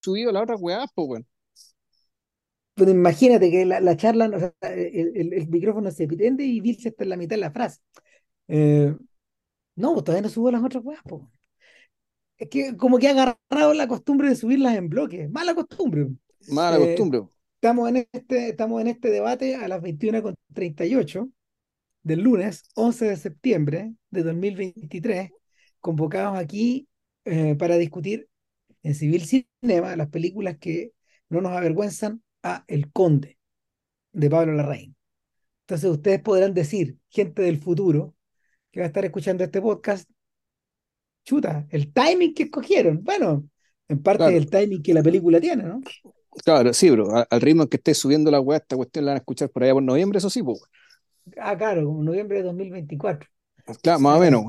subido la otra weá, pues, weón. Pero imagínate que la, la charla, o sea, el, el- el micrófono se prende y Vilche está en la mitad de la frase. Eh, no, pues todavía no subo las otras weas, po. Es que como que ha agarrado la costumbre de subirlas en bloques. Mala costumbre. Mala Eh, costumbre. estamos en este, estamos en este debate a las 21.38 del lunes 11 de septiembre de 2023, convocados aquí eh, para discutir en Civil Cinema las películas que no nos avergüenzan a El Conde de Pablo Larraín. Entonces ustedes podrán decir, gente del futuro que va a estar escuchando este podcast, chuta, el timing que escogieron. Bueno, en parte Claro, el timing que la película tiene, ¿no? claro, sí, bro. Al ritmo en que esté subiendo la weá, esta cuestión la van a escuchar por allá por noviembre, eso sí, pues, Ah, claro, como noviembre de 2024. weón. Claro, más o menos,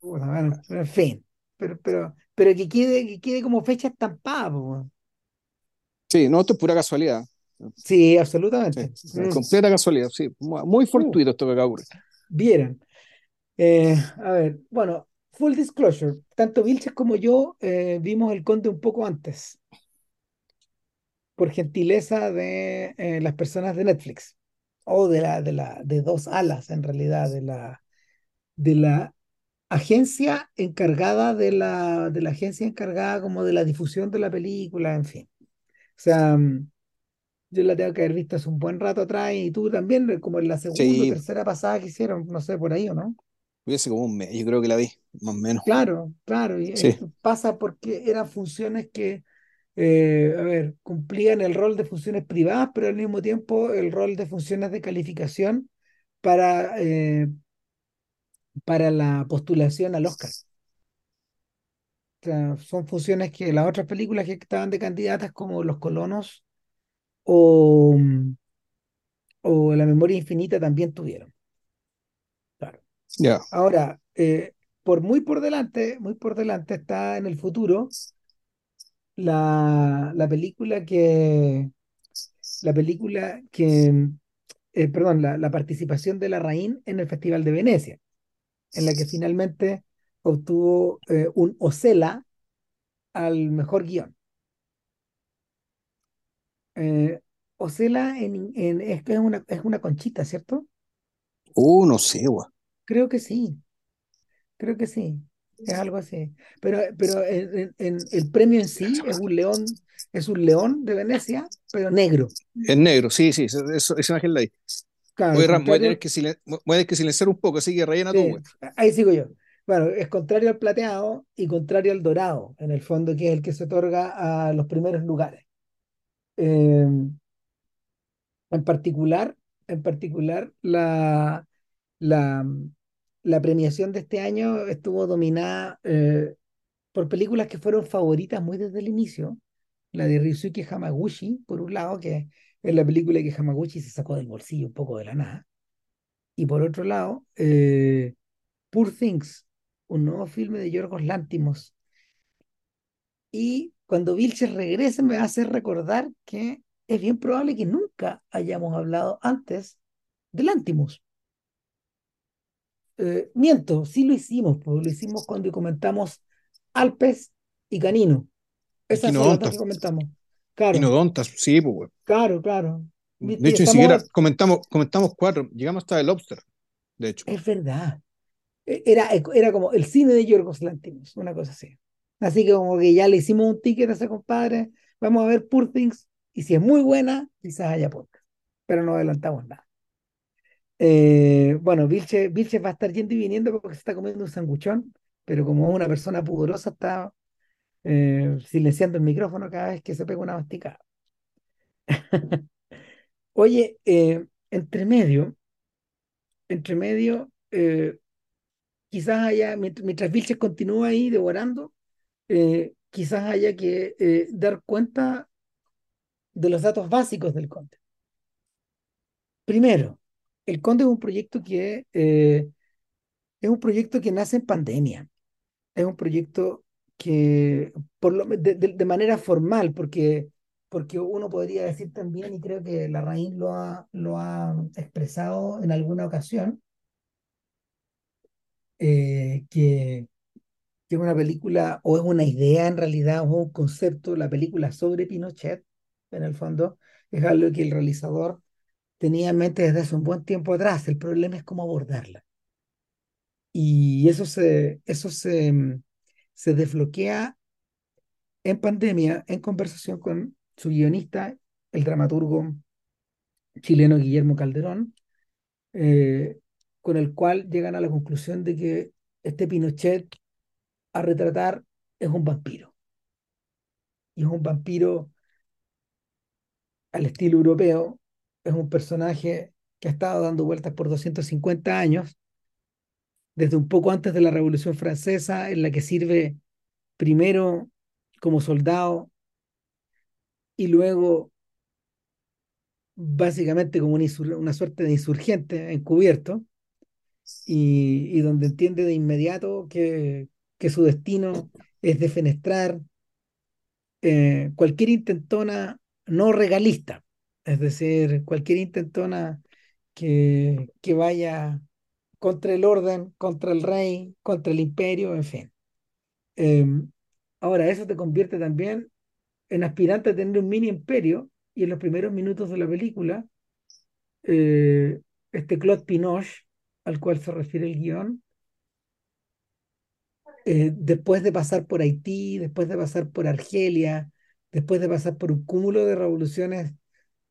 bueno, pero en fin, pero, pero, pero que quede, que quede como fecha estampada, po. Sí, no, esto es pura casualidad. Sí, Sí, absolutamente. Mm. completa casualidad, sí. Muy Uh, fortuito esto que acaba de ocurrir. vieran. Eh, a ver, bueno, full disclosure, tanto Vilches como yo eh, vimos El Conde un poco antes, por gentileza de eh, las personas de Netflix, o de la, de la, de dos alas en realidad, de la, de la agencia encargada de la, de la agencia encargada como de la difusión de la película, en fin. O sea, mm, yo la tengo que haber visto hace un buen rato atrás y tú también, eh, como en la segunda o tercera pasada que hicieron, no sé, por ahí o no. hubiese como un mes, yo creo que la vi, más o menos. Claro, claro, y Sí, esto pasa porque eran funciones que, eh, a ver, cumplían el rol de funciones privadas, pero al mismo tiempo el rol de funciones de calificación para, eh, para la postulación al Oscar. O sea, son funciones que las otras películas que estaban de candidatas como Los Colonos o, o La Memoria Infinita también tuvieron. Claro. ya. Ahora, eh, por muy por delante, muy por delante está en el futuro la, la película que, la película que, eh, perdón, la, la participación de Larraín en el Festival de Venecia, en la que finalmente obtuvo eh, un Osela al mejor guion. Eh, Osela en, en- es, una, es una conchita, ¿cierto? Uh, no sé, weón. Creo que sí, creo que sí, es algo así. Pero, pero en- el premio en sí es un león, es un león de Venecia, pero negro. Es negro, sí, sí, eso- esa imagen la vi. Claro, Oye, Ram, voy a tener contrario, que, silen- voy a tener que silenciar un poco, así que rellena tú, sí, weón. ahí sigo yo. Bueno, es contrario al plateado y contrario al dorado, en el fondo, que es el que se otorga a los primeros lugares. Eh, en particular, en particular, la, la, la premiación de este año estuvo dominada eh, por películas que fueron favoritas muy desde el inicio. La de Ryusuke Hamaguchi, por un lado, que es la película que Hamaguchi se sacó del bolsillo un poco de la nada. Y por otro lado, eh, Poor Things, un nuevo filme de Yorgos Lanthimos. Y cuando Vilches regrese me va a hacer recordar que es bien probable que nunca hayamos hablado antes de Lanthimos. Eh, miento, sí lo hicimos, pues lo hicimos cuando comentamos Alpes y Canino. Esas son las dos Quinodontas, que comentamos. Claro, quinodontas, sí, pues, weón. claro, claro. De y hecho, ni siquiera comentamos, comentamos cuatro, llegamos hasta el Lobster, de hecho. es verdad. E- Era, era como el cine de Yorgos Lanthimos, una cosa así. Así que como que ya le hicimos un ticket a ese compadre, vamos a ver Poor Things, y si es muy buena, quizás haya podcast, pero no adelantamos nada. Eh, bueno, Vilche, Vilche va a estar yendo y viniendo porque se está comiendo un sanguchón, pero como es una persona pudorosa, está eh, silenciando el micrófono cada vez que se pega una masticada. Oye, eh, entre medio, entre medio, eh, quizás haya, mientras, Vilches continúa ahí devorando, eh, quizás haya que eh, dar cuenta de los datos básicos del Conde. Primero, el Conde es un proyecto que es un proyecto que nace en pandemia. Es un proyecto que, por lo, de, de- manera formal, porque, porque uno podría decir también, y creo que Larraín lo ha, lo ha expresado en alguna ocasión, eh, que que una película, o es una idea en realidad, o un concepto, la película sobre Pinochet, en el fondo, es algo que el realizador tenía en mente desde hace un buen tiempo atrás. El problema es cómo abordarla. Y eso se, eso se, mm, se desbloquea en pandemia, en conversación con su guionista, el dramaturgo chileno Guillermo Calderón, eh, con el cual llegan a la conclusión de que este Pinochet a retratar es un vampiro. Y es un vampiro al estilo europeo, es un personaje que ha estado dando vueltas por 250 años, desde un poco antes de la Revolución Francesa, en la que sirve primero como soldado y luego básicamente como una, una suerte de insurgente encubierto, y, y donde entiende de inmediato que, que su destino es defenestrar eh, cualquier intentona no regalista, es decir, cualquier intentona que, que vaya contra el orden, contra el rey, contra el imperio, en fin. Eh, ahora, eso te convierte también en aspirante a tener un mini imperio y en los primeros minutos de la película, eh, este Claude Pinoche, al cual se refiere el guion, eh, después de pasar por Haití, después de pasar por Argelia, después de pasar por un cúmulo de revoluciones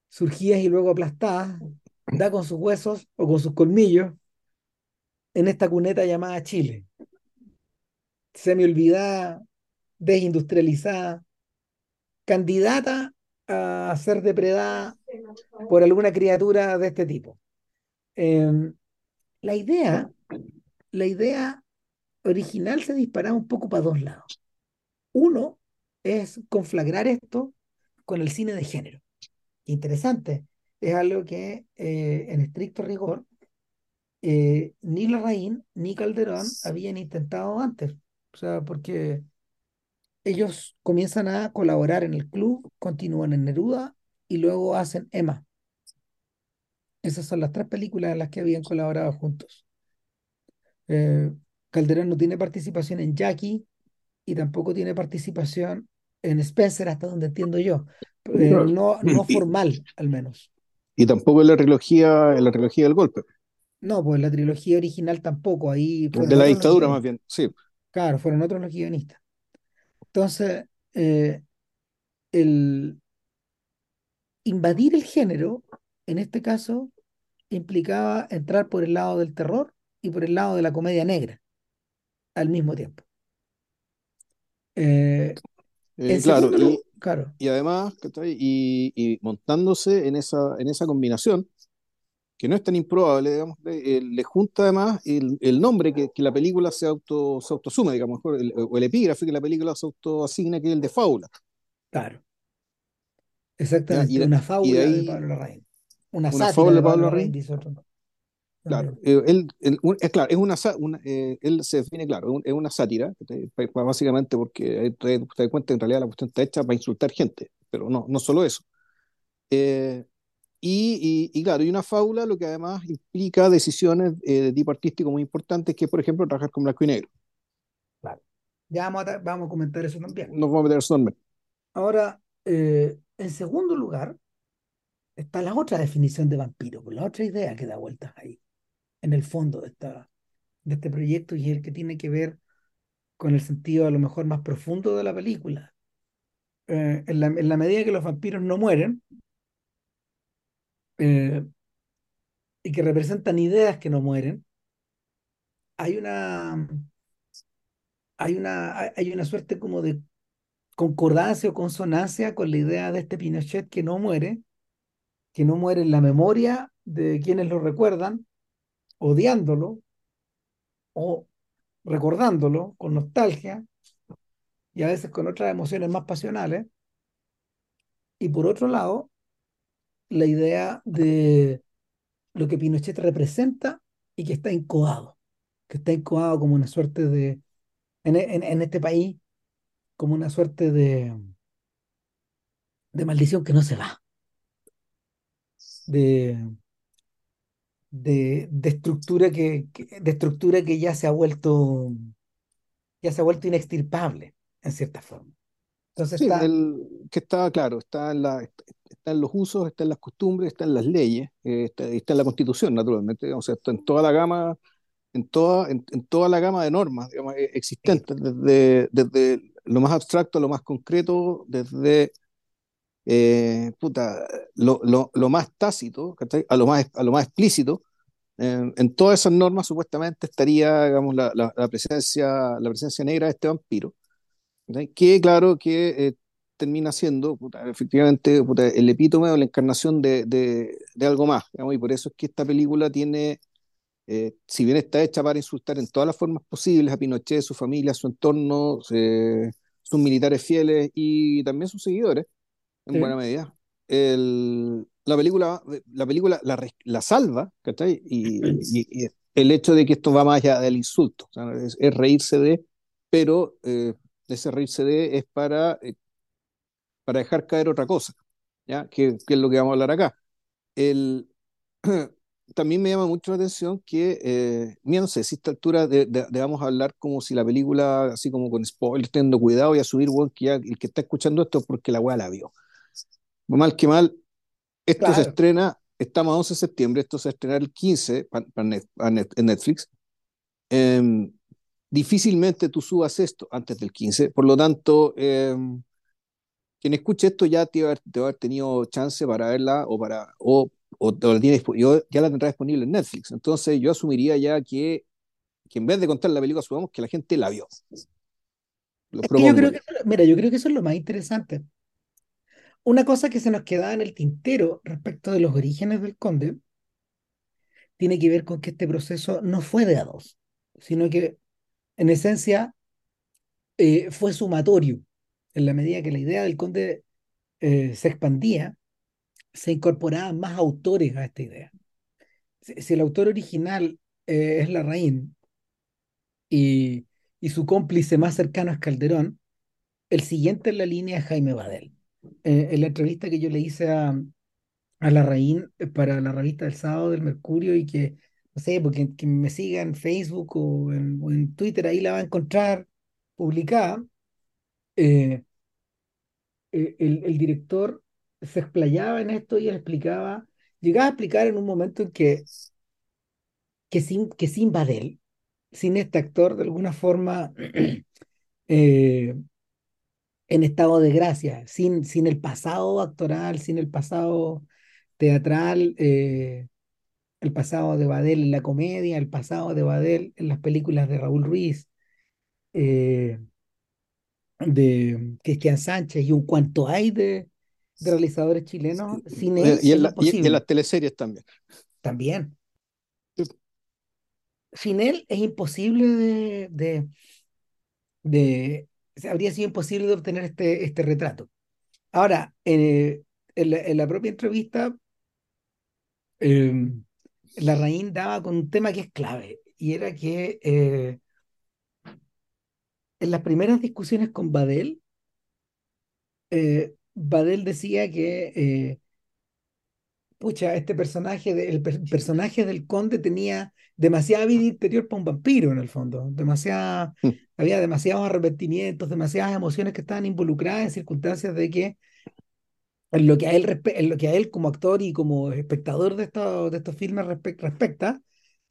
surgidas y luego aplastadas, da con sus huesos o con sus colmillos en esta cuneta llamada Chile. Semi olvidada, desindustrializada, candidata a ser depredada por alguna criatura de este tipo. Eh, la idea, la idea original se disparaba un poco para dos lados. Uno es conflagrar esto con el cine de género. Interesante, es algo que eh, en estricto rigor eh, ni Larraín ni Calderón habían intentado antes. O sea, porque ellos comienzan a colaborar en el club, continúan en Neruda y luego hacen Emma. Esas son las tres películas en las que habían colaborado juntos. Eh, Calderón no tiene participación en Jackie y tampoco tiene participación en Spencer, hasta donde entiendo yo. Eh, no, no formal, al menos. Y tampoco en la trilogía, en la trilogía del golpe. No, pues la trilogía original tampoco. Ahí de la dictadura, más bien, sí. Claro, fueron otros los guionistas. Entonces, eh, el invadir el género, en este caso, implicaba entrar por el lado del terror y por el lado de la comedia negra al mismo tiempo. Eh, eh, claro, y, claro, y, además, y, y, montándose en esa, en esa combinación, que no es tan improbable, digamos, le, le junta además el, el nombre que, que, la película se, auto, se autosume, digamos, el, o el epígrafe que la película se autoasigna, que es el de fábula. Claro. Exactamente, de, una fábula de, ahí, de, Pablo Larraín. Una, una fábula de Pablo Larraín. Dice otro. Claro, eh, él, él, es claro, es una, una eh, él se define claro, es una sátira, básicamente porque te, te das cuenta que en realidad la cuestión está hecha para insultar gente, pero no, no solo eso. Eh, y, y, y, claro, y una fábula lo que además implica decisiones eh, de tipo artístico muy importantes, que es, por ejemplo, trabajar con blanco y negro. Claro. Ya vamos a, vamos a comentar eso también. Nos vamos a meter eso también. Ahora, eh, en segundo lugar, está la otra definición de vampiro, la otra idea que da vueltas ahí en el fondo de, esta, de este proyecto y es el que tiene que ver con el sentido a lo mejor más profundo de la película. Eh, en, la, en, la, medida que los vampiros no mueren eh, y que representan ideas que no mueren, hay una, hay una, hay una suerte como de concordancia o consonancia con la idea de este Pinochet que no muere, que no muere en la memoria de quienes lo recuerdan, odiándolo o recordándolo con nostalgia y a veces con otras emociones más pasionales. Y por otro lado, la idea de lo que Pinochet representa y que está incoado, que está incoado como una suerte de, en, en, en este país, como una suerte de, de maldición que no se va, de, de, de, estructura que, que, de estructura que ya se ha vuelto ya se ha vuelto inextirpable, en cierta forma. Entonces Sí, está, el, que está claro, está en la, está en los usos, está en las costumbres, está en las leyes, eh, está, está en la Constitución, naturalmente, o sea, está en toda la gama, en toda, en, en toda la gama de normas, digamos, eh, existentes, desde, desde lo más abstracto a lo más concreto, desde eh, puta, lo, lo, lo más tácito. A lo más, a lo más explícito. En, en todas esas normas supuestamente estaría, digamos, la, la, la presencia, la presencia negra de este vampiro que claro que eh, termina siendo puta, efectivamente puta, el epítome o la encarnación de, de, de algo más, digamos, y por eso es que esta película tiene, eh, si bien está hecha para insultar en todas las formas posibles a Pinochet, su familia, su entorno, eh, sus militares fieles y también sus seguidores, en buena sí. medida, el, la película, la, película la, la salva, ¿cachai? Y, y- y el hecho de que esto va más allá del insulto, o sea, es, es reírse de, pero eh, ese reírse de es para, eh, para dejar caer otra cosa, ¿ya? Que, que es lo que vamos a hablar acá. El, también me llama mucho la atención que, eh, mira, no sé, si a esta altura de, de- debamos hablar como si la película, así como con spoilers, teniendo cuidado y asumir, bueno, que ya el que está escuchando esto es porque la weá la vio. Mal que mal, esto se Claro. estrena, estamos a 11 de septiembre, esto se estrena el 15 pa- pa net- net- en Netflix. Em, difícilmente tú subas esto antes del 15, por lo tanto, em, quien escuche esto ya te va a haber, te va a haber tenido chance para verla o para o, o, o la tiene yo- ya la tendrá disponible en Netflix. Entonces yo asumiría ya que, que en vez de contar la película, asumamos que la gente la vio. Lo Es que yo propongo creo yo. que, mira, yo creo que eso es lo más interesante. Una cosa que se nos quedaba en el tintero respecto de los orígenes del Conde tiene que ver con que este proceso no fue de a dos, sino que en esencia eh, fue sumatorio. En la medida que la idea del Conde eh, se expandía, se incorporaban más autores a esta idea. Si, el autor original eh, es Larraín y, y su cómplice más cercano es Calderón, el siguiente en la línea es Jaime Badel. En la entrevista que yo le hice a, a Larraín para la revista del sábado del Mercurio y que, no sé, porque que me siga en Facebook o en, Twitter, ahí la va a encontrar publicada. eh, eh, el, el director se explayaba en esto y él explicaba, llegaba a explicar en un momento en que, que sin, que sin Badel, sin este actor de alguna forma eh, en estado de gracia, sin, sin el pasado actoral, sin el pasado teatral, el pasado de Badel en la comedia, el pasado de Badel en las películas de Raúl Ruiz, eh, de Cristian Sánchez y un cuanto hay de, de realizadores chilenos, sin él Y en, la- y- y en imposible las teleseries también. también. Sin él es imposible de, de, de- habría sido imposible de obtener este, este retrato. Ahora, eh, en la, en la propia entrevista, eh, Larraín daba con un tema que es clave, y era que eh, en las primeras discusiones con Badel, eh, Badel decía que, eh, pucha, este personaje, de- el per- personaje del conde tenía demasiada vida interior para un vampiro en el fondo, demasiada, Mm. había demasiados arrepentimientos, demasiadas emociones que estaban involucradas en circunstancias de que en lo que a él, en lo que a él como actor y como espectador de estos, de estos filmes respe- respecta,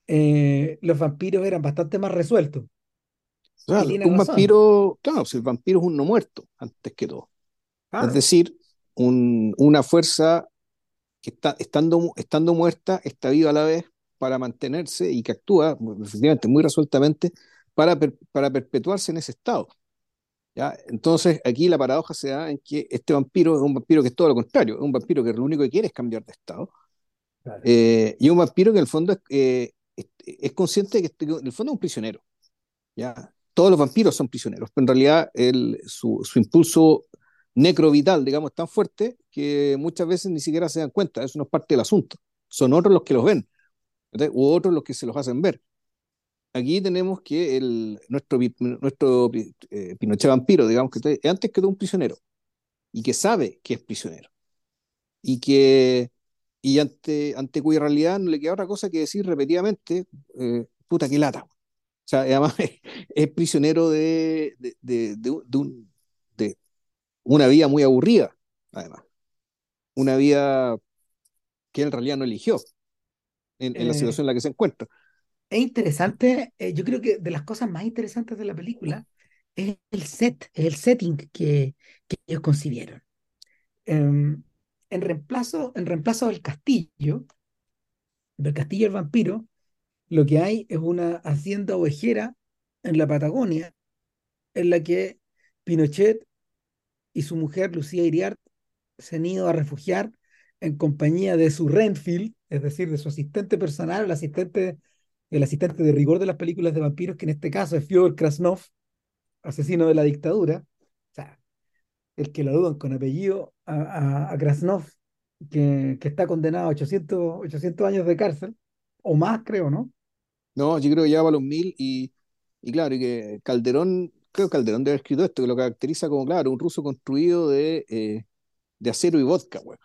eh, los vampiros eran bastante más resueltos. O sea, Y tiene un razón, vampiro, claro, si el vampiro es un no muerto, antes que todo. Es claro. decir, un- una fuerza que está, estando, estando muerta, está viva a la vez para mantenerse y que actúa, efectivamente, muy resueltamente para, per- para perpetuarse en ese estado. ¿Ya? Entonces, aquí la paradoja se da en que este vampiro es un vampiro que es todo lo contrario, es un vampiro que lo único que quiere es cambiar de estado. Claro. eh, y un vampiro que en el fondo es, eh, es, es consciente de que este- en el fondo es un prisionero. ¿ya? Todos los vampiros son prisioneros, pero en realidad el, su, su impulso necrovital, digamos, es tan fuerte que muchas veces ni siquiera se dan cuenta, eso no es parte del asunto. Son otros los que los ven, ¿verdad? u otros los que se los hacen ver. Aquí tenemos que el, nuestro, nuestro eh, Pinochet vampiro, digamos, que es antes que todo un prisionero y que sabe que es prisionero y que y ante, ante cuya realidad no le queda otra cosa que decir repetidamente, eh, puta que lata. O sea, además es, prisionero de, de, de, de, un, de una vida muy aburrida, además. Una vida que en realidad no eligió en, en la Eh, situación en la que se encuentra. Es interesante, eh, yo creo que de las cosas más interesantes de la película es el set, el setting que, que ellos concibieron. Em, en reemplazo, en reemplazo del castillo, del castillo del vampiro, lo que hay es una hacienda ovejera en la Patagonia, en la que Pinochet y su mujer Lucía Iriart se han ido a refugiar en compañía de su Renfield, es decir, de su asistente personal, el asistente, el asistente de rigor de las películas de vampiros, que en este caso es Fyodor Krasnov, asesino de la dictadura. O sea, el que lo dudan con apellido a, a, a Krasnov, que, que, está condenado a 800, 800 años de cárcel, o más, creo, ¿no? No, yo creo que ya va a los mil y, y claro, y que Calderón, creo que Calderón debe haber escrito esto, que lo caracteriza como, claro, un ruso construido de, eh, de acero y vodka, güey.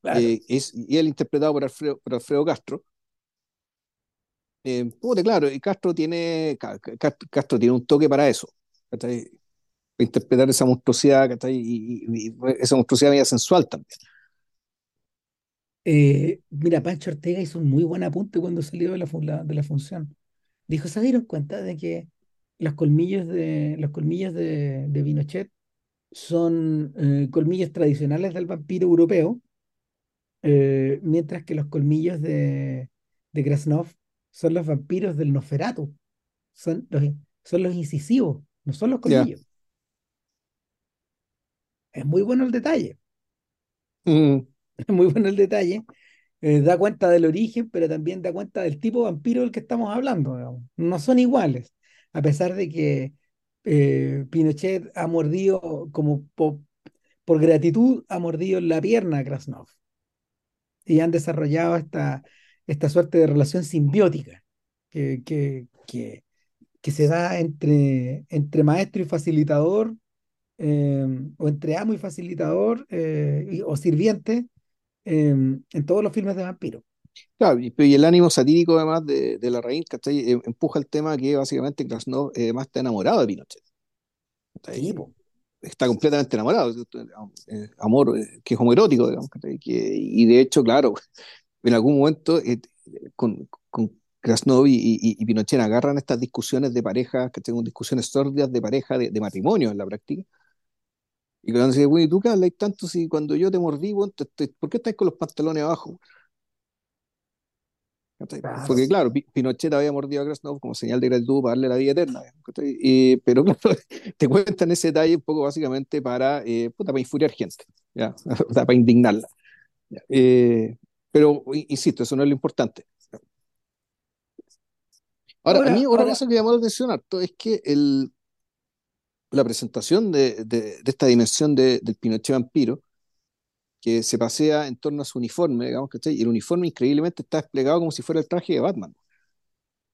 Claro. Eh, es, y él interpretado por Alfredo, por Alfredo Castro. Eh, claro, y Castro tiene, Castro, tiene un toque para eso, ¿cachai? Interpretar esa monstruosidad. Y, esa monstruosidad media sensual también. Eh, mira, Pancho Ortega hizo un muy buen apunte cuando salió de la, de la función. Dijo, ¿se dieron cuenta de que los colmillos de, los colmillos de, de son eh, colmillos tradicionales del vampiro europeo, eh, mientras que los colmillos de, de Krasnov son los vampiros del Nosferatu, son los, son los incisivos, no son los colmillos. Yeah. Es muy bueno el detalle. Mm. Es muy bueno el detalle. Eh, da cuenta del origen, pero también da cuenta del tipo de vampiro del que estamos hablando. Digamos. No son iguales, a pesar de que eh, Pinochet ha mordido, como po, por gratitud, ha mordido la pierna a Krasnov. Y han desarrollado esta, esta suerte de relación simbiótica que, que, que, que se da entre, entre maestro y facilitador, eh, o entre amo y facilitador, eh, y, o sirviente, eh, en todos los filmes de vampiros. Claro, y, y, el ánimo satírico además de, de la raíz, ¿cachai? empuja el tema que básicamente Krasnov además está enamorado de Pinochet. Tipo. Está completamente enamorado, amor que es homoerótico, digamos, que, y de hecho, claro, en algún momento eh, con, con Krasnov y, y, y, Pinochet agarran estas discusiones de pareja, que tengo discusiones sordias de pareja, de, de matrimonio en la práctica, y cuando dice, bueno, ¿y tú qué hablas tanto si cuando yo te mordí, bueno, te, te, ¿por qué estás con los pantalones abajo? Claro. Porque claro, Pinochet había mordido a Krasnov como señal de gratitud para darle la vida eterna. Y, pero claro, te cuentan ese detalle un poco básicamente para, eh, puta, para infuriar gente, ¿ya? para indignarla. Eh, pero, insisto, eso no es lo importante. Ahora, ahora a mí otra cosa que llamó la atención harto es que el, la presentación de, de, de esta dimensión de, del Pinochet vampiro, que se pasea en torno a su uniforme, digamos, ¿cachai? Y el uniforme increíblemente está desplegado como si fuera el traje de Batman.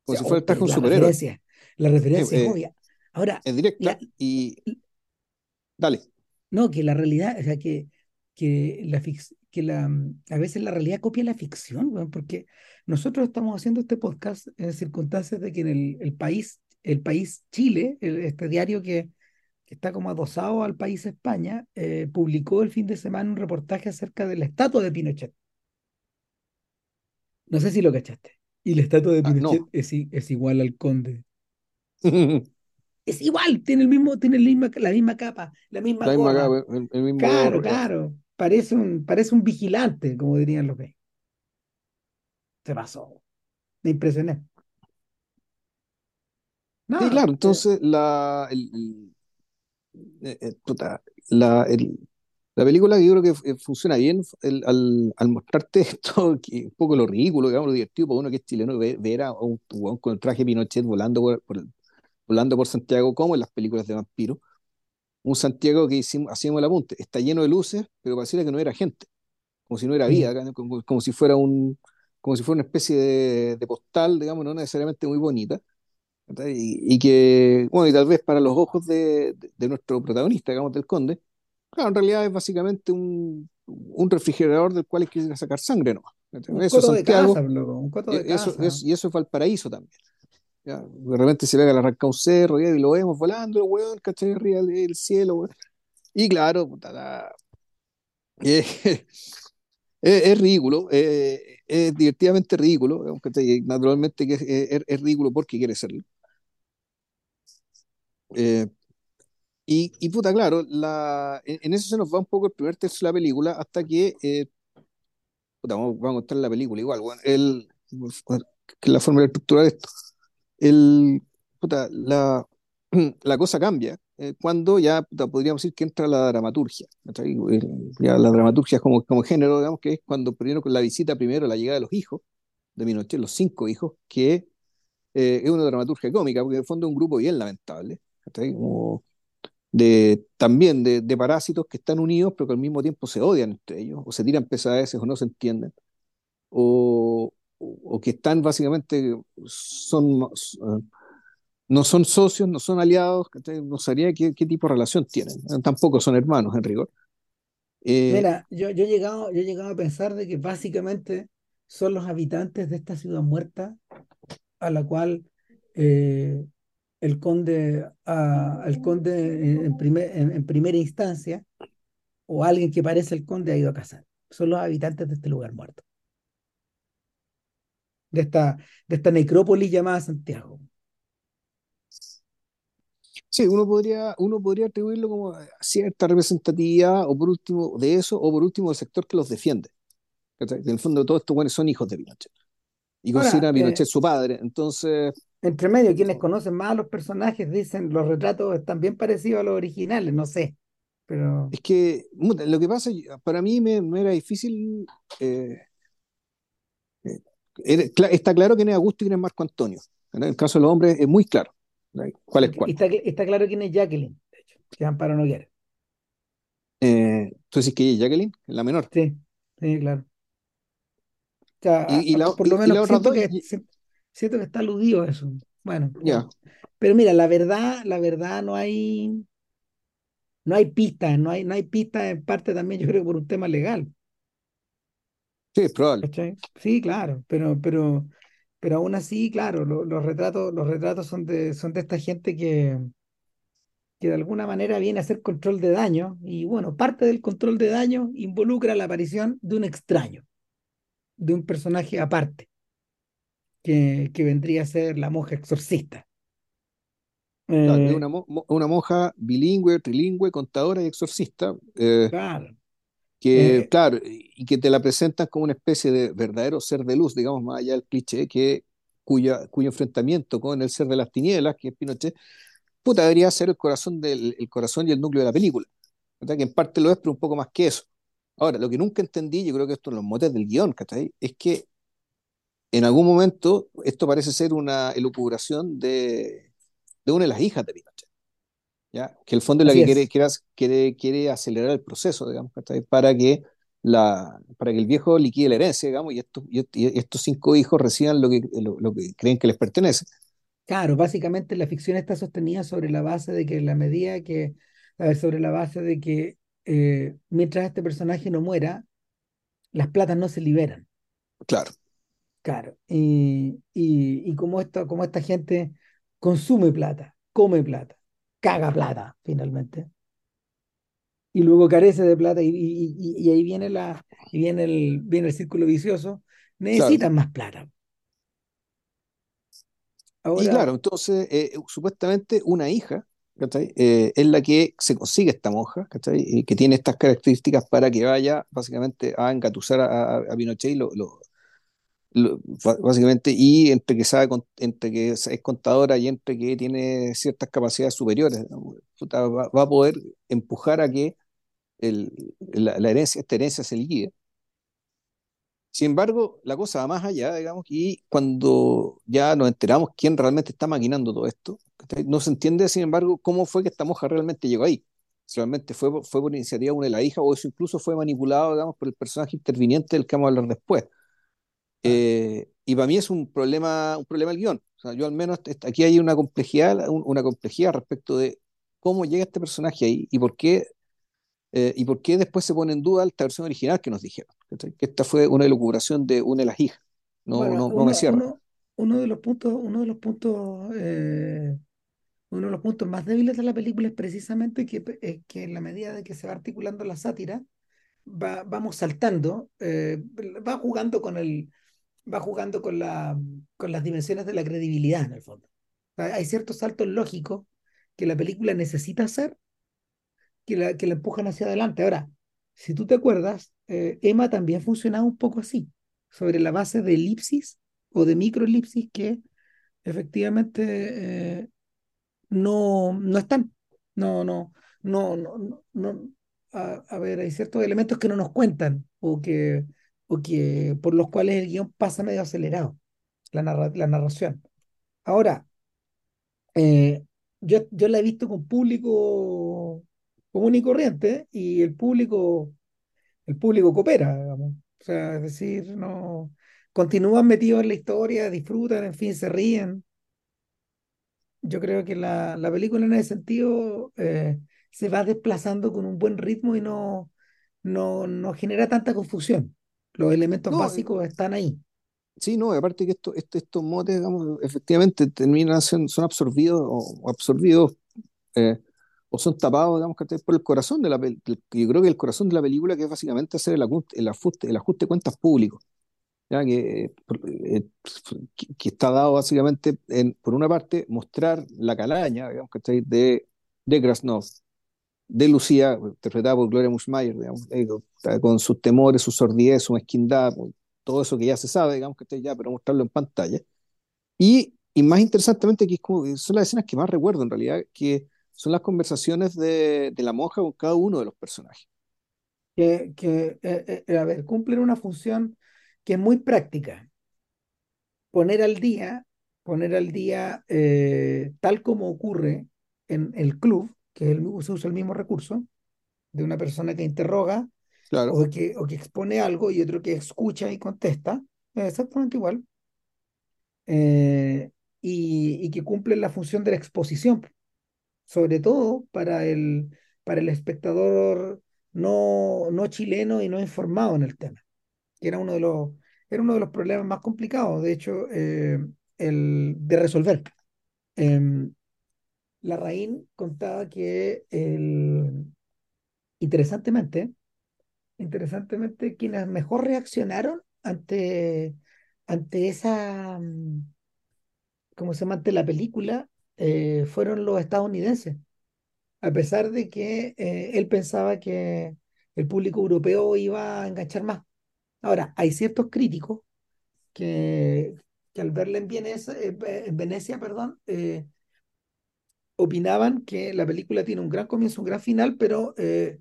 Como o sea, si fuera el traje de un superhéroe. Referencia, la referencia eh, es obvia. Ahora. Es directa la, y. Dale. No, que la realidad, o sea, que, que, la, que la, a veces la realidad copia la ficción, porque nosotros estamos haciendo este podcast en circunstancias de que en el, el país, el país Chile, el, este diario que, que está como adosado al país España, eh, publicó el fin de semana un reportaje acerca de la estatua de Pinochet. No sé si lo cachaste. Y la estatua de Pinochet ah, no. es, es, igual al conde. es igual, tiene, el mismo, tiene la, misma, la misma capa, la misma la gorra. Misma capa, el, el mismo claro, gorro, claro. Parece un, parece un vigilante, como dirían los gays. Se pasó. Me impresioné. No, sí, claro, entonces eh, la, el, el eh, eh, la, la película yo creo que funciona bien al, al, mostrarte esto, que un poco lo ridículo, digamos, lo divertido para uno que es chileno, ver, ver a un jugón con el traje Pinochet volando por, por, volando por Santiago, como en las películas de vampiros. Un Santiago que hicimos, hacíamos el apunte, está lleno de luces, pero pareciera que no era gente, como si no era vida, como, como, si fuera un como si fuera una especie de, de postal, digamos, no necesariamente muy bonita, y, y, que, bueno, y tal vez para los ojos de, de, de, nuestro protagonista, digamos, del conde, claro, en realidad es básicamente un, un refrigerador del cual hay que sacar sangre, ¿no? Un eso coto Santiago, de casa, un coto de eso, casa. Eso, y eso es Valparaíso también. ¿Ya? De repente se que le arranca un cerro ¿ya? y lo vemos volando, el weón, ¿cachai? Arriba del cielo, weón. Y claro, puta, la- eh, es, es ridículo, eh, es divertidamente ridículo, ¿cachai? Naturalmente que es, es- es ridículo porque quiere serlo. Eh, y, y puta, claro, la, en, en eso se nos va un poco el primer tercio de la película hasta que, eh, puta, vamos, vamos a contar la película igual, weón, el, la forma de estructurar esto. El, puta, la, la cosa cambia eh, cuando ya puta, podríamos decir que entra la dramaturgia. ya la dramaturgia es como, como género, digamos, que es cuando primero la visita, primero la llegada de los hijos de Pinochet, los cinco hijos, que eh, es una dramaturgia cómica, porque en el fondo es un grupo bien lamentable. Como de, también de, de parásitos que están unidos, pero que al mismo tiempo se odian entre ellos, o se tiran pesadeces o no se entienden, o, o, que están básicamente, son, eh, no son socios, no son aliados, no sabría qué, tipo de relación tienen, Eh, tampoco son hermanos en rigor. Eh, Mira, yo, yo he llegado, yo he a pensar de que básicamente son los habitantes de esta ciudad muerta a la cual eh, el conde, a- conde en primer- en- en primera instancia o alguien que parece el conde ha ido a cazar. Son los habitantes de este lugar muerto, de esta, de esta necrópolis llamada Santiago. sí, uno podría, uno podría atribuirlo como a cierta representatividad, o por último de eso, o por último del sector que los defiende. En el fondo todos estos buenos son hijos de Pinochet. y Ahora, considera a eh, Pinochet su padre. Entonces, entre medio, quienes conocen más a los personajes dicen los retratos están bien parecidos a los originales, no sé, pero es que lo que pasa, para mí me, me era difícil. eh, eh, está claro quién es Augusto y quién es Marco Antonio. En el caso de los hombres es muy claro ¿no? cuál es cuál. está, está claro quién es Jacqueline, de hecho, que es Amparo Noguera. Eh, entonces, que ella es Jacqueline, la menor. Sí, sí, claro. O sea, a- Y, y, a- la, por lo menos otras siento que siento que está aludido a eso. Bueno, ya. Pero mira, la verdad, la verdad no hay, no hay pistas, no hay, no hay pistas en parte también, yo creo, por un tema legal. Sí, es probable. ¿cachai? Sí, claro, pero, pero, pero aún así, claro, lo- los retratos, los retratos son de, son de esta gente que, que de alguna manera viene a hacer control de daño, y bueno, parte del control de daño involucra la aparición de un extraño, de un personaje aparte, que, que vendría a ser la monja exorcista. Claro, Eh, una, mo- una monja bilingüe, trilingüe, contadora y exorcista, eh, claro, que, eh, claro, y que te la presentan como una especie de verdadero ser de luz, digamos, más allá del cliché, que, cuya, cuyo enfrentamiento con el ser de las tinieblas, que es Pinochet, puta, debería ser el corazón, del, el corazón y el núcleo de la película, ¿verdad? Que en parte lo es, pero un poco más que eso. Ahora, lo que nunca entendí, yo creo que esto en los motes del guion, ¿cachai? Es que en algún momento esto parece ser una elucubración de, de una de las hijas de Pinochet, ¿ya? Que el fondo es la así que quiere, quiere, quiere, quiere acelerar el proceso, digamos. Para que, la, para que el viejo liquide la herencia, digamos, y estos, y y estos cinco hijos reciban lo que, lo, lo que creen que les pertenece. Claro, básicamente la ficción está sostenida sobre la base de que la medida que, ver, sobre la base de que eh, mientras este personaje no muera, las platas no se liberan. Claro, Claro. Y, y, y como, esto, como esta gente consume plata, come plata, caga plata, finalmente, y luego carece de plata, y, y- y- y ahí viene, la, y viene, el, viene el círculo vicioso, claro. necesitan más plata. Y claro, entonces, eh, supuestamente una hija. Eh, es la que se consigue esta monja, ¿cachai? Y que tiene estas características para que vaya básicamente a engatusar a, a- a Pinochet y lo, básicamente, y entre que sabe, entre que es contadora y entre que tiene ciertas capacidades superiores, va, a poder empujar a que la, la herencia, esta herencia se liquide. Sin embargo, la cosa va más allá, digamos, y cuando ya nos enteramos quién realmente está maquinando todo esto, no se entiende, sin embargo, cómo fue que esta monja realmente llegó ahí. Si realmente fue, fue por iniciativa de una de las hijas o eso incluso fue manipulado, digamos, por el personaje interviniente del que vamos a hablar después. Eh, y para mí es un problema, un problema el guion. O sea, yo al menos aquí hay una complejidad, un- una complejidad respecto de cómo llega este personaje ahí y por qué eh, ¿y por qué después se pone en duda esta versión original que nos dijeron? Que esta fue una elucubración de una de las hijas. No, bueno, no, no me uno, cierra. uno, uno de los puntos, uno de los puntos, eh, uno de los puntos más débiles de la película es precisamente que, eh, que en la medida de que se va articulando la sátira, va, vamos saltando, eh, va jugando con el, va jugando con la, con las dimensiones de la credibilidad en el fondo. O sea, hay ciertos saltos lógicos que la película necesita hacer que la, que la empujan hacia adelante. Ahora, si tú te acuerdas, eh, Emma también funcionaba un poco así, sobre la base de elipsis o de microelipsis que efectivamente eh, no, no están. No, no, no, no, no. A, a, ver, hay ciertos elementos que no nos cuentan o que, o por los cuales el guion pasa medio acelerado, la, narra, la narración. Ahora, eh, yo, yo la he visto con público común y corriente y el público, el público coopera, digamos. O sea, es decir, no continúan metidos en la historia, disfrutan, en fin, se ríen. Yo creo que la, la película en ese sentido eh, se va desplazando con un buen ritmo y no, no, no genera tanta confusión. Los elementos No, básicos están ahí. sí, no, aparte que esto, esto- estos motes, digamos, efectivamente terminan son absorbidos o, absorbidos eh, o son tapados, digamos, por el corazón de la película. Yo creo que el corazón de la película que es básicamente hacer el ajuste, el ajuste, el ajuste de cuentas públicos, ¿ya? Que, eh, eh, que, que está dado básicamente, en, por una parte, mostrar la calaña, digamos, ¿cachai? de, de Krasnov, de Lucía, interpretada por Gloria Muschmayer, digamos, eh, con, sus temores, su sordidez, su mezquindad, pues, todo eso que ya se sabe, digamos, que ya, pero mostrarlo en pantalla. Y, y más interesantemente, que es como, son las escenas que más recuerdo en realidad, que son las conversaciones de, de la monja con cada uno de los personajes. Que, que eh, eh, a ver, cumplen una función que es muy práctica. Poner al día, poner al día eh, tal como ocurre en el club, que el, se usa el mismo recurso, de una persona que interroga Claro. o que, o que expone algo y otro que escucha y contesta, es exactamente igual, eh, y, y que cumplen la función de la exposición, sobre todo para el, para el espectador no, no chileno y no informado en el tema, que era uno de los, era uno de los problemas más complicados, de hecho, eh, el, de resolver. Em, Larraín contaba que el, interesantemente, interesantemente, quienes mejor reaccionaron ante, ante esa, mm, ¿cómo se llama? Ante la película, eh, fueron los estadounidenses, a pesar de que eh, él pensaba que el público europeo iba a enganchar más. Ahora, hay ciertos críticos que, que al verla en Venecia, en Venecia, perdón, eh, opinaban que la película tiene un gran comienzo, un gran final, pero eh,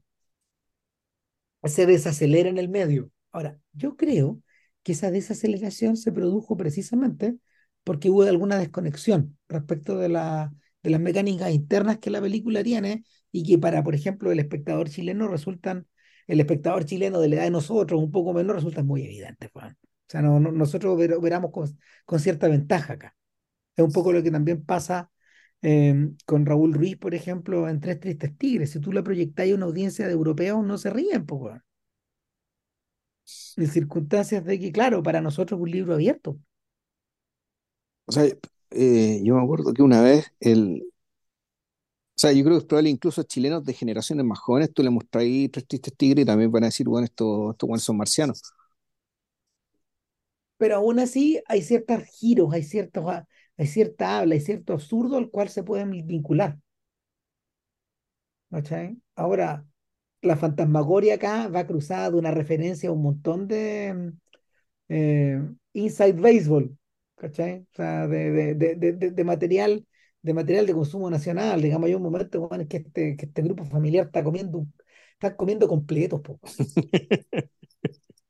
se desacelera en el medio. Ahora, yo creo que esa desaceleración se produjo precisamente porque hubo alguna desconexión respecto de, la, de las mecánicas internas que la película tiene y que para, por ejemplo, el espectador chileno resultan, el espectador chileno de la edad de nosotros, un poco menor, resultan muy evidentes, Juan. O sea, no, no- nosotros veramos con, con cierta ventaja acá. Es un poco lo que también pasa eh, con Raúl Ruiz, por ejemplo, en Tres Tristes Tigres. Si tú la proyectáis a una audiencia de europeos, no se ríen, weón. En circunstancias de que, claro, para nosotros es un libro abierto. O sea, eh, yo me acuerdo que una vez, el, o sea, yo creo que es probable incluso a chilenos de generaciones más jóvenes, tú le mostras ahí Tres Tristes Tigres y también van a decir, bueno, estos, estos son marcianos. Pero aún así hay ciertos giros, hay, ciertos, ah, hay cierta habla, hay cierto absurdo al cual se pueden vincular. ¿cachai? Ahora, la fantasmagoria acá va cruzada de una referencia a un montón de eh, inside baseball, ¿cachai? O sea, de, de, de, de, material, de material de consumo nacional. Digamos, hay un momento, en que este, que este grupo familiar está comiendo, está comiendo completos, po, weón.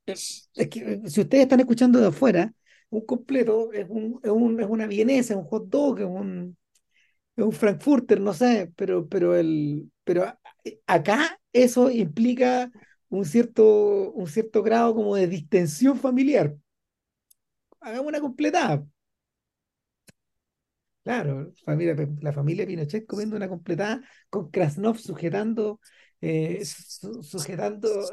Es que eh, si ustedes están escuchando de afuera, un completo es, un, es, un- es una vienesa, un hot dog, es un, es un frankfurter, no sé, pero, pero, el, pero acá eso implica un cierto, un cierto grado como de distensión familiar. Hagamos una completada. Claro, la familia Pinochet comiendo una completada con Krasnov sujetando, eh, su- sujetando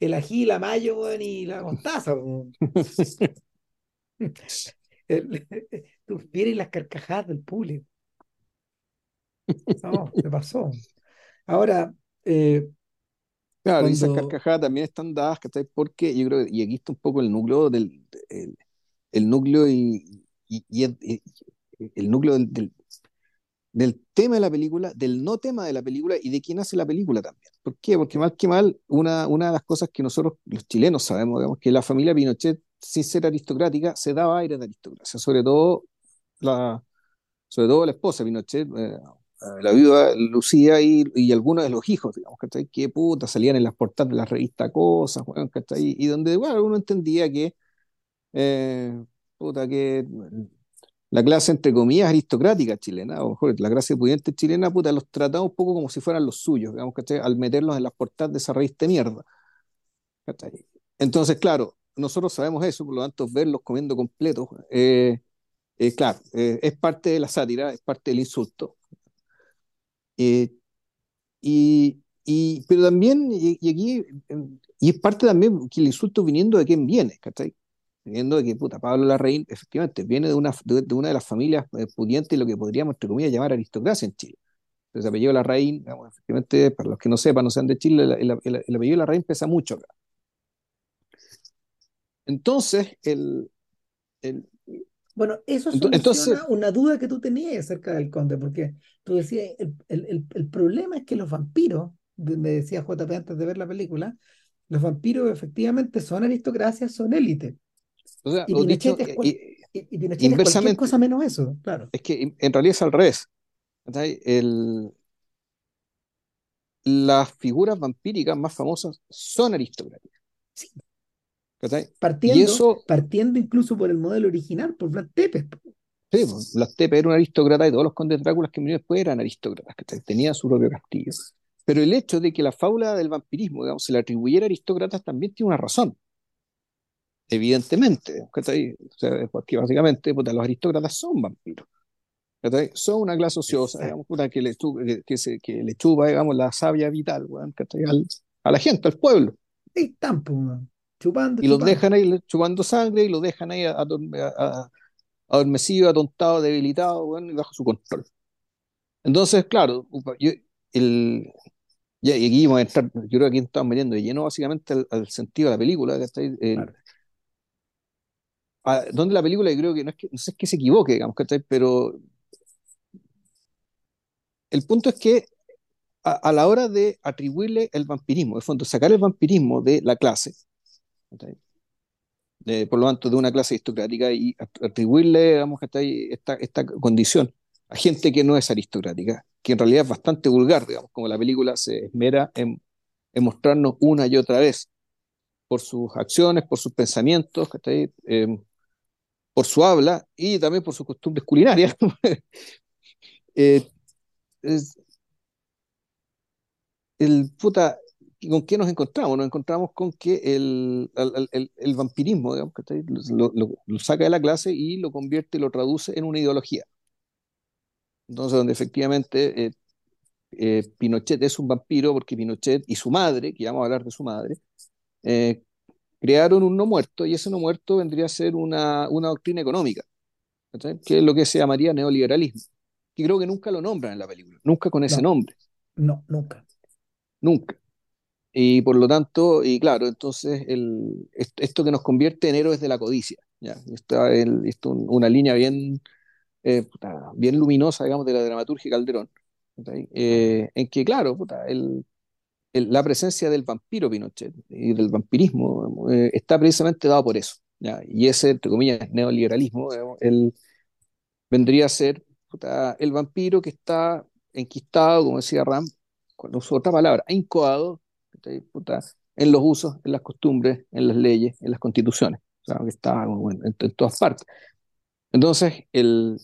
el ají, la mayo, y la mostaza. tú vieres las carcajadas del público. No, te pasó. Ahora, eh, Claro, y esas cuando, carcajadas también están dadas, ¿cachai? Porque yo creo, y aquí está un poco el núcleo del, el, el núcleo y, y- y el, y- el núcleo del, del- del tema de la película, del no tema de la película y de quién hace la película también. ¿Por qué? Porque mal que mal, una, una de las cosas que nosotros los chilenos sabemos, digamos, que la familia Pinochet, sin ser aristocrática, se daba aire de aristocracia, sobre todo la, sobre todo la esposa Pinochet, eh, eh, la viuda Lucía y, y algunos de los hijos, digamos, ¿cachai? Que puta, salían en las portadas de la revista Cosas, weón, ¿cachai? Y donde, bueno, uno entendía que, eh, puta, que la clase, entre comillas, aristocrática chilena, o mejor, la clase pudiente chilena, puta, los trataba un poco como si fueran los suyos, digamos, ¿cachai? Al meterlos en las portadas de esa revista de mierda, ¿cachai? Entonces, claro, nosotros sabemos eso, por lo tanto, verlos comiendo completos, eh, eh, claro, eh, es parte de la sátira, es parte del insulto. Eh, y, y, pero también, y, y aquí, eh, y es parte también que el insulto viniendo de quién viene, ¿cachai? Viniendo de que, puta, Pablo Larraín, efectivamente, viene de una, de, de una de las familias eh, pudientes, lo que podríamos, entre comillas, llamar aristocracia en Chile. Entonces, el apellido Larraín, digamos, efectivamente, para los que no sepan, no sean de Chile, el, el, el apellido Larraín pesa mucho acá. Entonces, el, el, bueno, eso entonces, soluciona una duda que tú tenías acerca del conde, porque tú decías, el, el- el- el problema es que los vampiros, me decía JP antes de ver la película, los vampiros efectivamente son aristocracias, son élite. o sea, Y dicho Pinochet es, cual- y, y Pinochet es cualquier inversamente, cosa menos eso, claro. es que en realidad es al revés. El, las figuras vampíricas más famosas son aristócratas, Sí, ¿cachai? Y partiendo, eso, partiendo incluso por el modelo original, por Vlad Tepes. sí, pues, las Tepe eran un aristócrata y todos los condes Dráculas que vinieron después eran aristócratas, ¿cachai? Tenían su propio castillo. Pero el hecho de que la fábula del vampirismo, digamos, se le atribuyera a aristócratas también tiene una razón, evidentemente, ¿cachai? O sea, porque básicamente puta, los aristócratas son vampiros. ¿cachai? Son una clase ociosa, digamos, que, le, que, que se, que le chupa, digamos, la savia vital, ¿cachai? Al- a la gente, al pueblo. Ahí están, chupando, y los dejan ahí chupando sangre y los dejan ahí adormecidos, atontados, debilitados, bueno, y bajo su control. Entonces, claro, yo, el, y aquí vamos a entrar, yo creo que aquí estamos metiendo de lleno básicamente al, al sentido de la película, ¿cachai? El- Claro. a- donde la película yo creo que no es que, no sé, es que se equivoque, digamos, ¿cachai? Pero el punto es que a, a la hora de atribuirle el vampirismo, de fondo, sacar el vampirismo de la clase. Por lo tanto, de una clase aristocrática y atribuirle, digamos, esta, esta condición a gente que no es aristocrática, que en realidad es bastante vulgar, digamos, como la película se esmera en, mostrarnos una y otra vez, por sus acciones, por sus pensamientos. Eh, por su habla y también por sus costumbres culinarias. eh, el puta, ¿con qué nos encontramos? Nos encontramos con que el, el, el, el vampirismo, digamos, ¿cachai? Lo, lo, lo, saca de la clase y lo convierte y lo traduce en una ideología. Entonces, donde efectivamente eh, eh, Pinochet es un vampiro porque Pinochet y su madre, que ya vamos a hablar de su madre, eh, crearon un no muerto y ese no muerto vendría a ser una, una doctrina económica, que es lo que se llamaría neoliberalismo, que creo que nunca lo nombran en la película, nunca con ese No, nombre, no, nunca. nunca. Y por lo tanto, y claro, entonces el, esto que nos convierte en héroes de la codicia, ¿ya? Está el, esto una línea bien, eh, puta, bien luminosa, digamos, de la dramaturgia Calderón, eh, en que, claro, puta, el, el, la presencia del vampiro Pinochet y del vampirismo eh, está precisamente dado por eso, ¿ya? Y ese, entre comillas, neoliberalismo, digamos, el, vendría a ser puta, el vampiro que está enquistado, como decía Ram, cuando usó otra palabra, incoado Puta, en los usos, en las costumbres, en las leyes, en las constituciones, o sea, que está bueno, en, en, todas partes. Entonces, el,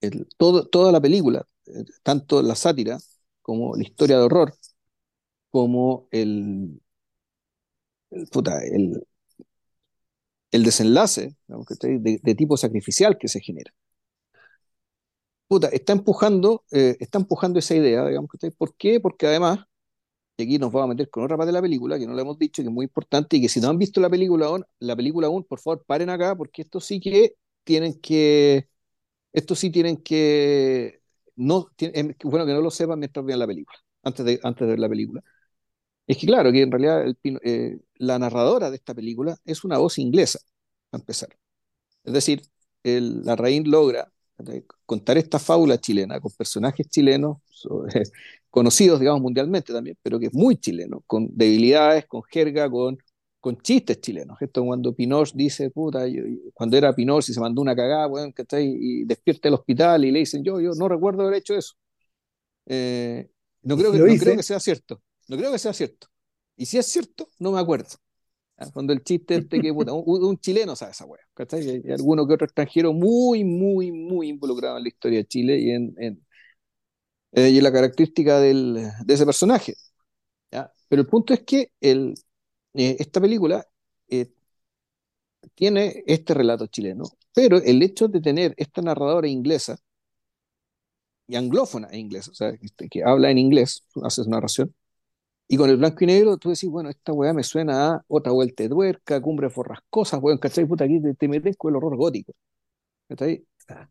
el, todo, toda la película, tanto la sátira como la historia de horror, como el, el, puta, el, el desenlace de, de, tipo sacrificial que se genera. Puta, está empujando, eh, está empujando esa idea, digamos, ¿por qué? Porque además y aquí nos vamos a meter con otra parte de la película que no lo hemos dicho, que es muy importante y que si no han visto la película aún, la película aún, por favor, paren acá porque esto sí que tienen que, estos sí tienen que, no, tienen, bueno, que no lo sepan mientras vean la película, antes de, antes de ver la película. Es que claro, que en realidad el, eh, la narradora de esta película es una voz inglesa, a empezar. Es decir, el, la Rain logra contar esta fábula chilena con personajes chilenos conocidos, digamos, mundialmente también, pero que es muy chileno, con debilidades, con jerga, con, con chistes chilenos. Esto cuando Pinochet dice, puta, cuando era Pinochet y se mandó una cagada, bueno, Y despierta el hospital y le dicen, yo, yo no recuerdo haber hecho eso. Eh, no, creo que, no creo que sea cierto. No creo que sea cierto. Y si es cierto, no me acuerdo. ¿Ah? Cuando el chiste este que puta, un, chileno sabe esa wea, ¿cachai? Hay, alguno que otro extranjero muy, muy, muy involucrado en la historia de Chile y en, en, eh, y la característica del, de ese personaje. ¿ya? Pero el punto es que el, eh, esta película eh, tiene este relato chileno, pero el hecho de tener esta narradora inglesa y anglófona e inglesa, o sea, este, que habla en inglés, hace su narración, y con el blanco y negro tú decís, bueno, esta weá me suena a otra vuelta de tuerca, cumbre forrascosas, weón, ¿cachai? Puta, aquí te, metes con el horror gótico.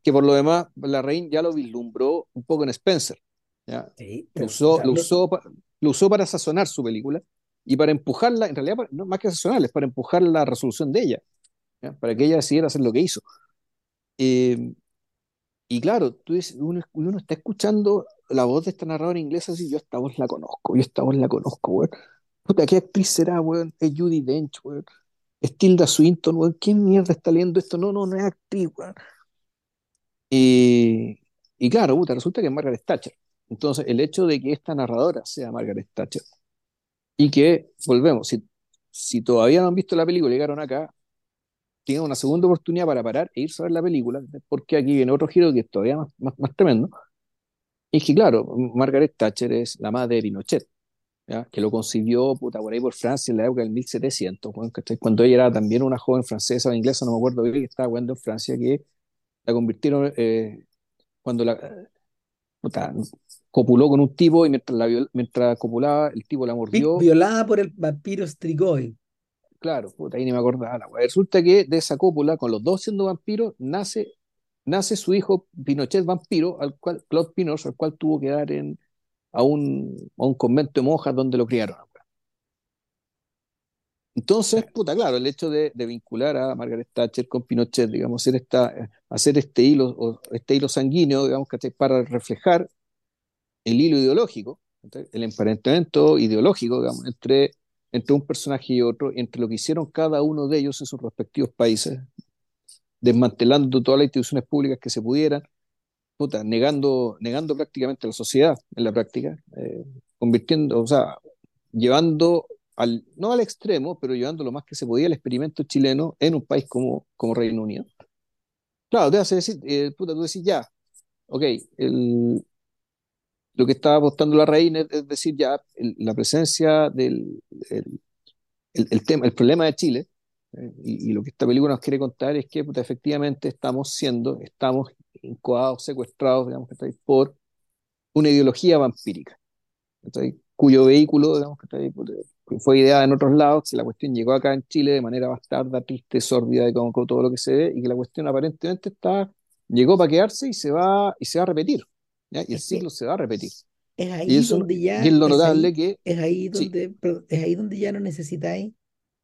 Que por lo demás, la reina ya lo vislumbró un poco en Spencer. ¿Ya? lo, usó, lo, usó, lo usó para sazonar su película y para empujarla, en realidad, no más que sazonar, es para empujar la resolución de ella, ¿ya? para que ella decidiera hacer lo que hizo. Eh, y claro, tú uno, uno, está escuchando la voz de esta narradora inglesa y yo esta voz la conozco, yo esta voz la conozco, weón. Puta, ¿qué actriz será, weón? Es Judy Dench, weón. Es Tilda Swinton, weón. ¿Quién mierda está leyendo esto? No, no, no es actriz, weón. Y, y claro, puta, resulta que es Margaret Thatcher. Entonces, el hecho de que esta narradora sea Margaret Thatcher y que, volvemos, si, si todavía no han visto la película y llegaron acá, tienen una segunda oportunidad para parar e irse a ver la película, porque aquí viene otro giro que es todavía más, más, más tremendo, y que claro, Margaret Thatcher es la madre de Pinochet, ¿ya? que lo concibió puta, por ahí por Francia en la época del 1700, cuando ella era también una joven francesa o inglesa, no me acuerdo bien, que estaba jugando en Francia, que la convirtieron, eh, cuando la puta, copuló con un tipo y mientras, la mientras copulaba, el tipo la mordió. Violada por el vampiro Strigoi. Claro, puta, ahí ni me acordaba. Resulta que de esa cópula, con los dos siendo vampiros, nace nace su hijo Pinochet vampiro, al cual, Claude Pinochet, al cual tuvo que dar en, a, un, a un convento de monjas donde lo criaron. Entonces, puta, claro, el hecho de, de, vincular a Margaret Thatcher con Pinochet, digamos, hacer, esta, hacer este hilo, este hilo sanguíneo, digamos, para reflejar el hilo ideológico, el emparentamiento ideológico, digamos, entre, entre un personaje y otro, entre lo que hicieron cada uno de ellos en sus respectivos países, desmantelando todas las instituciones públicas que se pudieran, negando, negando prácticamente la sociedad en la práctica, eh, convirtiendo, o sea, llevando al, no al extremo, pero llevando lo más que se podía el experimento chileno en un país como, como Reino Unido. Claro, te hace decir, eh, puta, tú decís ya, ok, el, lo que estaba apostando la reina es, decir, ya, la presencia del el, tema, el problema de Chile y, lo que esta película nos quiere contar es que efectivamente estamos siendo, estamos incoados, secuestrados, digamos, por una ideología vampírica, cuyo vehículo, digamos, fue ideada en otros lados, que la cuestión llegó acá en Chile de manera bastarda, triste, sórdida, como, todo lo que se ve, y que la cuestión aparentemente está, llegó para quedarse y se va, y se va a repetir, y el ciclo se va a repetir. Es ahí donde ya... Y es lo notable que... Es ahí donde, es ahí donde ya no necesitáis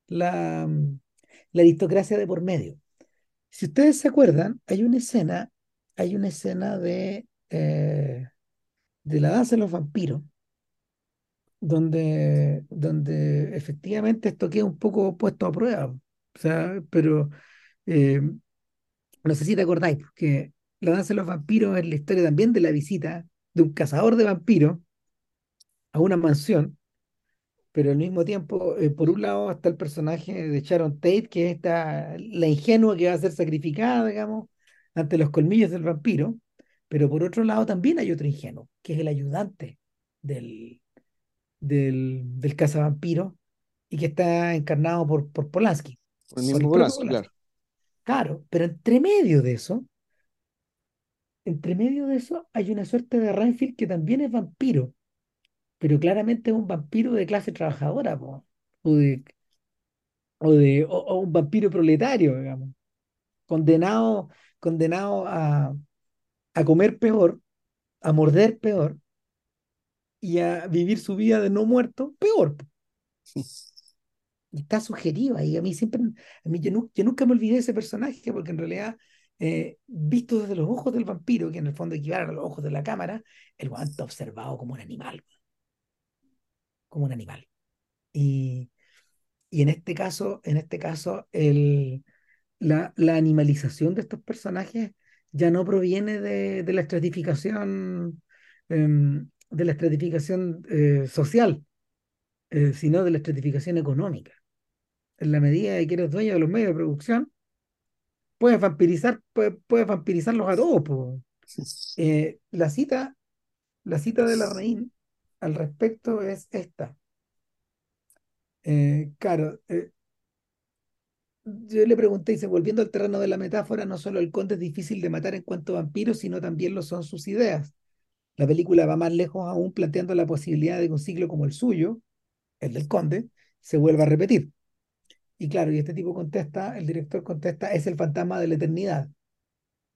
la, la aristocracia de por medio. Si ustedes se acuerdan, hay una escena, hay una escena de, eh, de la danza de los vampiros, donde, donde efectivamente esto queda un poco puesto a prueba. O sea, pero eh, no sé si te acordáis, porque la danza de los vampiros es la historia también de la visita de un cazador de vampiros a una mansión pero al mismo tiempo, eh, por un lado está el personaje de Sharon Tate, que es esta, la ingenua que va a ser sacrificada, digamos, ante los colmillos del vampiro, pero por otro lado también hay otro ingenuo, que es el ayudante del, del, del cazavampiro y que está encarnado por, por Polanski. Por el mismo Polanski, claro. Claro, pero entre medio de eso, entre medio de eso hay una suerte de Renfield que también es vampiro pero claramente es un vampiro de clase trabajadora, o de, o de un vampiro proletario, digamos, condenado, condenado a, a comer peor, a morder peor y a vivir su vida de no muerto peor. Está sugerido ahí. A mí siempre, a mí yo nunca me olvidé de ese personaje porque en realidad, eh, visto desde los ojos del vampiro, que en el fondo equivale a los ojos de la cámara, el guante está observado como un animal. Como un animal. Y, y en este caso, en este caso, el, la, la animalización de estos personajes ya no proviene de, de la estratificación, em, de la estratificación eh, social, eh, sino de la estratificación económica. En la medida de que eres dueño de los medios de producción, puedes vampirizar, puedes, vampirizarlos a todos. Eh, la cita, la cita de la reina al respecto es esta. claro, yo le pregunté, dice, volviendo al terreno de la metáfora, no solo el conde es difícil de matar en cuanto a vampiros, sino también lo son sus ideas. La película va más lejos aún planteando la posibilidad de que un ciclo como el suyo, el del conde, se vuelva a repetir. Y claro, y este tipo contesta, el director contesta, es el fantasma de la eternidad,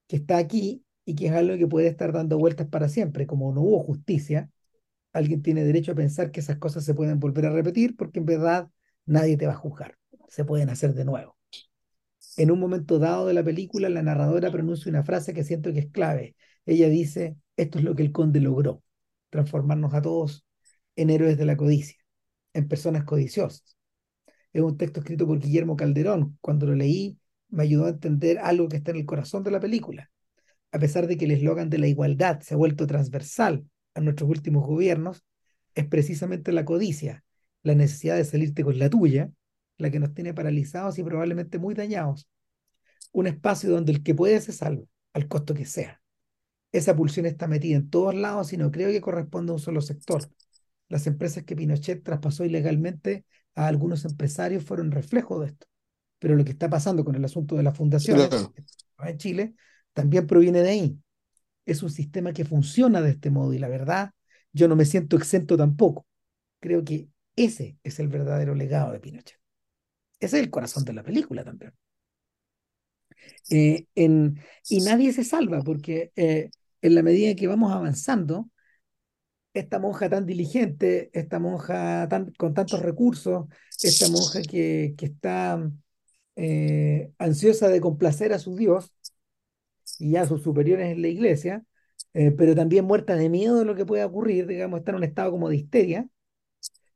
que está aquí y que es algo que puede estar dando vueltas para siempre. Como no hubo justicia, alguien tiene derecho a pensar que esas cosas se pueden volver a repetir porque en verdad nadie te va a juzgar. Se pueden hacer de nuevo en un momento dado de la película, la narradora pronuncia una frase que siento que es clave. Ella dice, esto es lo que el conde logró, transformarnos a todos en héroes de la codicia, en personas codiciosas. Es un texto escrito por Guillermo Calderón. Cuando lo leí, me ayudó a entender algo que está en el corazón de la película. A pesar de que el eslogan de la igualdad se ha vuelto transversal a nuestros últimos gobiernos, es precisamente la codicia, la necesidad de salirte con la tuya, la que nos tiene paralizados y probablemente muy dañados. Un espacio donde el que puede se salva, al costo que sea. Esa pulsión está metida en todos lados y no creo que corresponda a un solo sector. Las empresas que Pinochet traspasó ilegalmente a algunos empresarios fueron reflejo de esto. Pero lo que está pasando con el asunto de la fundación en Chile también proviene de ahí. Es un sistema que funciona de este modo y la verdad, yo no me siento exento tampoco. Creo que ese es el verdadero legado de Pinochet. Ese es el corazón de la película también. Eh, en, y nadie se salva porque eh, en la medida que vamos avanzando, esta monja tan diligente, esta monja tan, con tantos recursos, esta monja que, que está eh, ansiosa de complacer a su Dios y a sus superiores en la iglesia, pero también muerta de miedo de lo que pueda ocurrir, digamos, está en un estado como de histeria,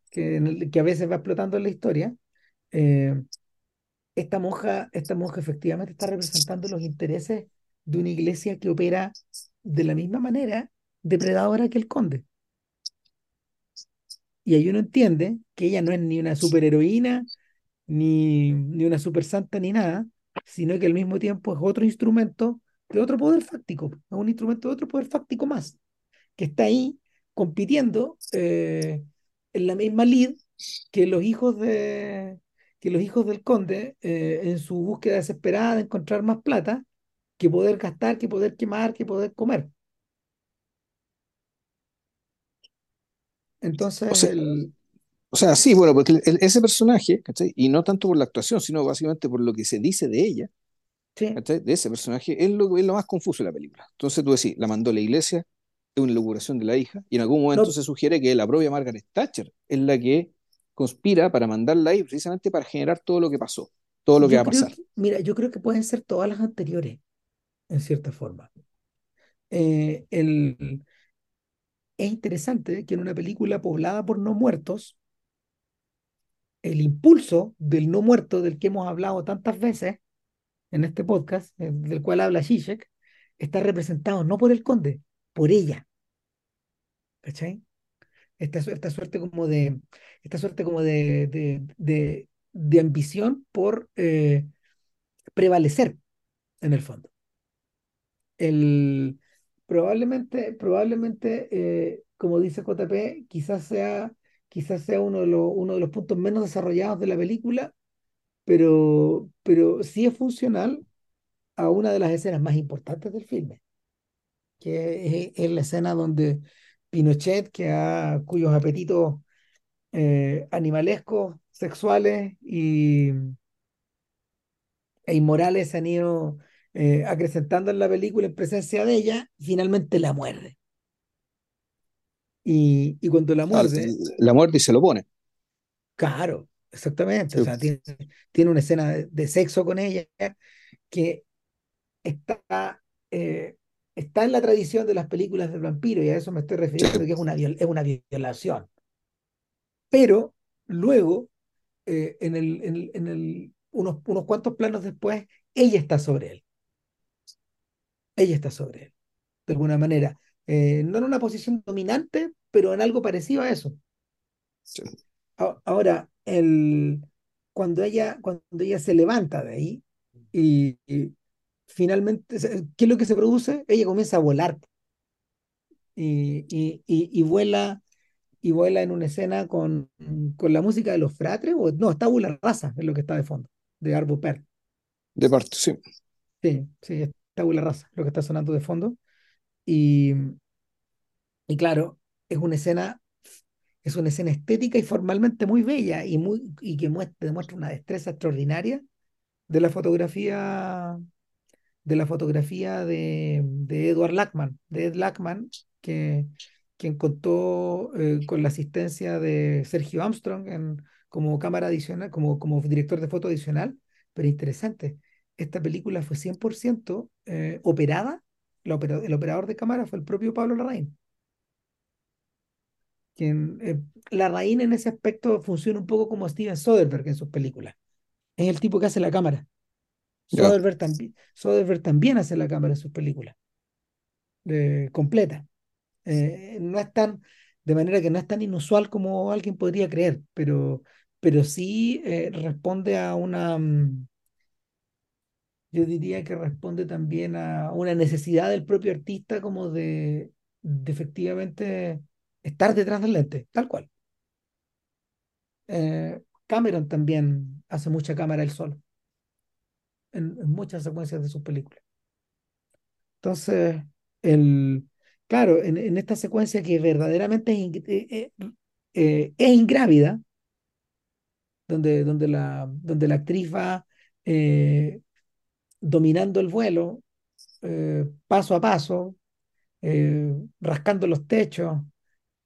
que, que a veces va explotando en la historia, eh, esta monja, esta monja efectivamente está representando los intereses de una iglesia que opera de la misma manera depredadora que el conde. Y ahí uno entiende que ella no es ni una superheroína, ni, ni una super santa, ni nada, sino que al mismo tiempo es otro instrumento de otro poder fáctico, es un instrumento de otro poder fáctico más, que está ahí compitiendo eh, en la misma lid que los hijos de, que los hijos del conde, eh, en su búsqueda desesperada de encontrar más plata, que poder gastar, que poder quemar, que poder comer. Entonces, o sea, el... o sea sí, bueno, porque ese personaje, ¿cachai? y no tanto por la actuación, sino básicamente por lo que se dice de ella, ¿cachai? de ese personaje, es lo, es lo más confuso de la película. Entonces tú decís, la mandó a la iglesia, es una locuración de la hija, y en algún momento se sugiere que la propia Margaret Thatcher es la que conspira para mandarla ahí precisamente para generar todo lo que pasó, todo lo que va a pasar. mira, yo creo que pueden ser todas las anteriores, en cierta forma. Eh, el, es interesante que en una película poblada por no muertos, el impulso del no muerto del que hemos hablado tantas veces en este podcast, eh, del cual habla Zizek, está representado no por el conde, por ella. ¿Cachai? esta, suerte como de, esta suerte como de, de, ambición por eh, prevalecer en el fondo. El, probablemente, probablemente eh, como dice JP, quizás sea, quizás sea uno, de los, uno de los puntos menos desarrollados de la película, pero, pero sí es funcional a una de las escenas más importantes del filme, que es la escena donde Pinochet, que ha, cuyos apetitos eh, animalescos, sexuales y, e inmorales han ido, eh, acrecentando en la película en presencia de ella, finalmente la muerde. Y, y cuando la Ah, muerde, la muerte y se lo pone. claro, exactamente, o Sí, sea, tiene, tiene una escena de, de sexo con ella que está, eh, está en la tradición de las películas del vampiro, y a eso me estoy sí, refiriendo, que es una, es una violación. Pero luego, eh, en el, en el- en el- unos, unos cuantos planos después, ella está sobre él, ella está sobre él, de alguna manera. Eh, no en una posición dominante, pero en algo parecido a eso. sí. Ahora, el, cuando ella, cuando ella se levanta de ahí y, y finalmente, ¿qué es lo que se produce? Ella comienza a volar y, y, y, vuela y vuela en una escena con, con la música de los Fratres, o no, está Bula Raza, es lo que está de fondo, de Arvo Pärt. De parte, sí. Sí, sí, está Bula Raza, lo que está sonando de fondo. Y, y claro, es una escena, es una escena estética y formalmente muy bella y, muy, y que muestra, demuestra una destreza extraordinaria de la fotografía, de la fotografía de, de Edward Lackman, de Ed Lackman, que, quien contó eh, con la asistencia de Sergio Armstrong como cámara adicional, como, como director de foto adicional, pero interesante. Esta película fue 100% eh, operada, la opera- el operador de cámara fue el propio Pablo Larraín. Quien, eh, Larraín en ese aspecto funciona un poco como Steven Soderbergh en sus películas. Es el tipo que hace la cámara. Soderbergh también, Soderbergh también hace la cámara en sus películas, eh, completa. Eh, no es tan, de manera que no es tan inusual como alguien podría creer, pero, pero sí eh, responde a una, mm, yo diría que responde también a una necesidad del propio artista como de, efectivamente estar detrás del lente, tal cual. Eh, Cameron también hace mucha cámara él solo, en, muchas secuencias de sus películas. Entonces, el, claro, en, esta secuencia que verdaderamente es, eh, eh, es ingrávida, donde, donde, la, donde la actriz va dominando el vuelo eh, paso a paso, eh, rascando los techos,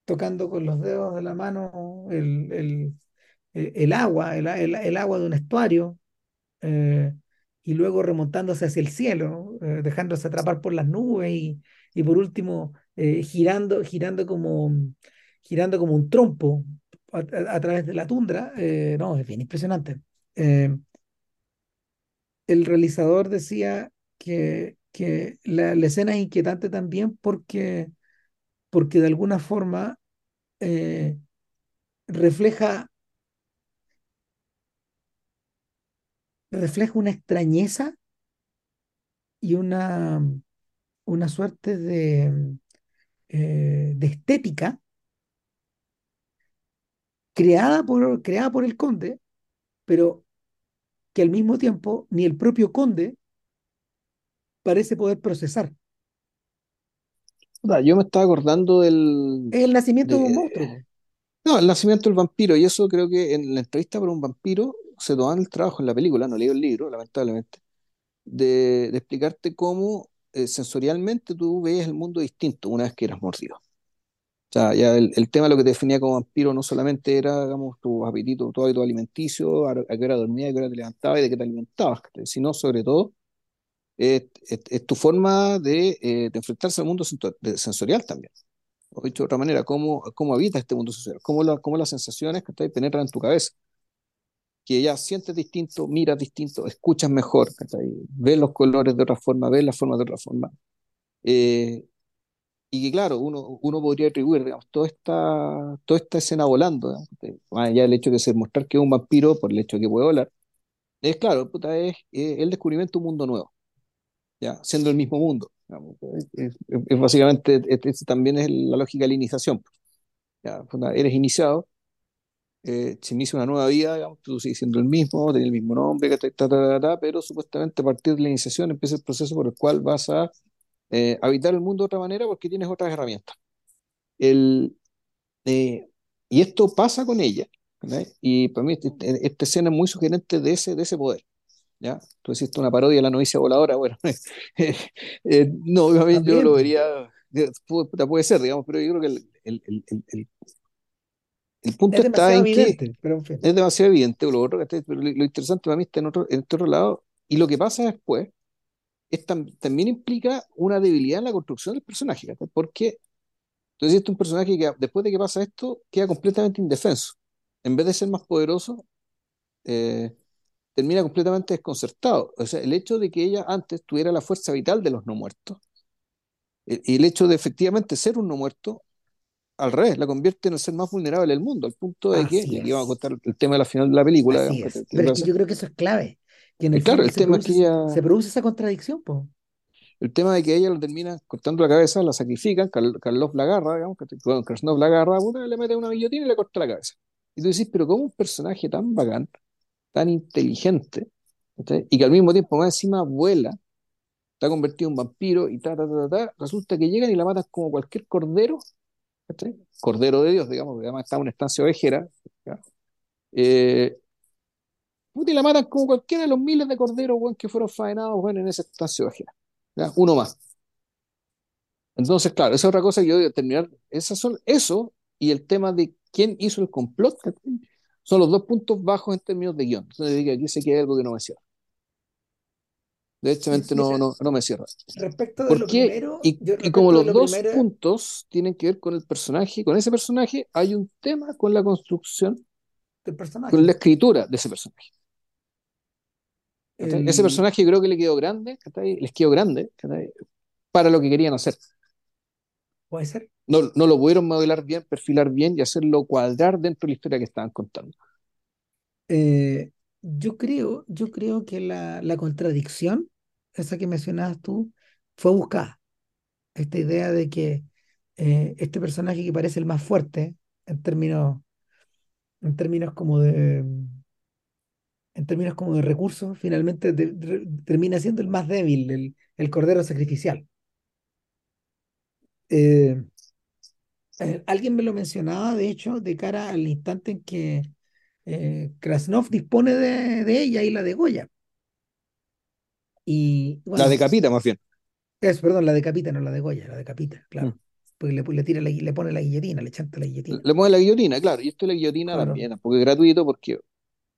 tocando con los dedos de la mano el, el, el- el agua, el, el- agua de un estuario, eh, y luego remontándose hacia el cielo, eh, dejándose atrapar por las nubes y, y por último eh, girando, girando como, girando como un trompo a, a- través de la tundra. eh, no, es bien impresionante. El realizador decía que, que la, la escena es inquietante también porque, porque de alguna forma eh, refleja, refleja una extrañeza y una, una suerte de, eh, de estética creada por, creada por el conde, pero que al mismo tiempo ni el propio conde parece poder procesar. Yo me estaba acordando del, Es el nacimiento de un monstruo. no, el nacimiento del vampiro, y eso creo que en la entrevista para un vampiro se toman el trabajo en la película, no leí el libro, lamentablemente, de, de explicarte cómo eh, sensorialmente tú veías el mundo distinto una vez que eras mordido. Sea, ya el, el tema de lo que te definía como vampiro no solamente era, digamos, tu apetito, tu hábito alimenticio, a, a qué hora dormías, a qué hora te levantabas y de qué te alimentabas, sino sobre todo es, es- es tu forma de, eh, de enfrentarse al mundo sensorial también. O dicho de otra manera, cómo, cómo habitas este mundo sensorial, cómo, la- cómo las sensaciones que penetran en tu cabeza, que ya sientes distinto, miras distinto, escuchas mejor, ves los colores de otra forma, ves las formas de otra forma. Eh, y que claro, uno, uno podría atribuir, digamos, toda esta, toda esta escena volando, digamos, más allá del hecho de ser mostrar que es un vampiro por el hecho de que puede volar, es claro, puta, es, eh, el descubrimiento de un mundo nuevo, ya, siendo el mismo mundo. digamos, es, es- es básicamente, es- es- también es la lógica de la iniciación. Ya, eres iniciado, eh, se inicia una nueva vida, digamos, tú sigues siendo el mismo, tienes el mismo nombre, ta, ta, ta, pero supuestamente a partir de la iniciación empieza el proceso por el cual vas a eh, habitar el mundo de otra manera porque tienes otras herramientas. El, eh, y esto pasa con ella, ¿verdad? Y para mí este- este- esta escena es muy sugerente de ese, de ese poder. ¿ya? Tú hiciste una parodia de la novicia voladora, bueno, eh, no, obviamente yo lo vería, de- pu- puta, puede ser, digamos, pero yo creo que el, el, el, el, punto Es está en que evidente, pero en fin. es demasiado evidente, lo otro, lo, lo interesante para mí está en otro, en este otro lado, y lo que pasa después también implica una debilidad en la construcción del personaje, ¿cachai? Porque entonces este es un personaje que después de que pasa esto queda completamente indefenso. En vez de ser más poderoso, eh, termina completamente desconcertado. O sea, el hecho de que ella antes tuviera la fuerza vital de los no muertos, eh, y el hecho de efectivamente ser un no muerto, al revés, la convierte en el ser más vulnerable del mundo, al punto de que, Así y aquí vamos a contar el tema de la final de la película, digamos, que, es. que Pero es que yo creo que eso es clave, que en Eh, el claro, el se tema que produce, se produce esa contradicción, po. el tema de que ella lo termina cortando la cabeza, la sacrifican, Karl- Karloff la agarra, digamos, bueno, Krasnov la agarra, puta, le mete una guillotina y le corta la cabeza. Y tú dices, pero ¿cómo un personaje tan bacán, tan inteligente, y que al mismo tiempo más encima vuela, está convertido en vampiro y ta, ta, ta, ta, ta, resulta que llegan y la matan como cualquier cordero. Cordero de Dios, digamos, porque además está en una estancia ovejera. Eh, puta, y la matan como cualquiera de los miles de corderos, weón, que fueron faenados, weón, en esa estancia. ¿ya? Uno más. Entonces, claro, esa es otra cosa que yo voy a terminar. Esas son, eso y el tema de quién hizo el complot, son los dos puntos bajos en términos de guion. Entonces, aquí sé que hay algo que no me cierra. Y Derechamente no, no, no me cierra. respecto de ¿Por lo qué? primero, Y, yo y como de los lo dos primero puntos tienen que ver con el personaje, con ese personaje, hay un tema con la construcción, del con la personaje, escritura de ese personaje. Ese personaje creo que le quedó grande. Les quedó grande. Para lo que querían hacer. puede ser. No, no lo pudieron modelar bien, perfilar bien y hacerlo cuadrar dentro de la historia que estaban contando. Eh, yo creo, yo creo que la, la contradicción, esa que mencionabas tú, fue buscada. Esta idea de que eh, este personaje que parece el más fuerte en términos, en términos como de, en términos como de recursos, finalmente de- de- termina siendo el más débil, el, el cordero sacrificial. Eh, eh, alguien me lo mencionaba, de hecho, de cara al instante en que eh, Krasnov dispone de, de ella y la degolla. Y La decapita más bien. es, perdón, la decapita, no la degolla, la decapita, Mm. claro. Porque le, le tira la, le pone la guillotina, le chanta la guillotina. Le mueve la guillotina, claro, y esto de la guillotina Claro, también, tampoco es gratuito porque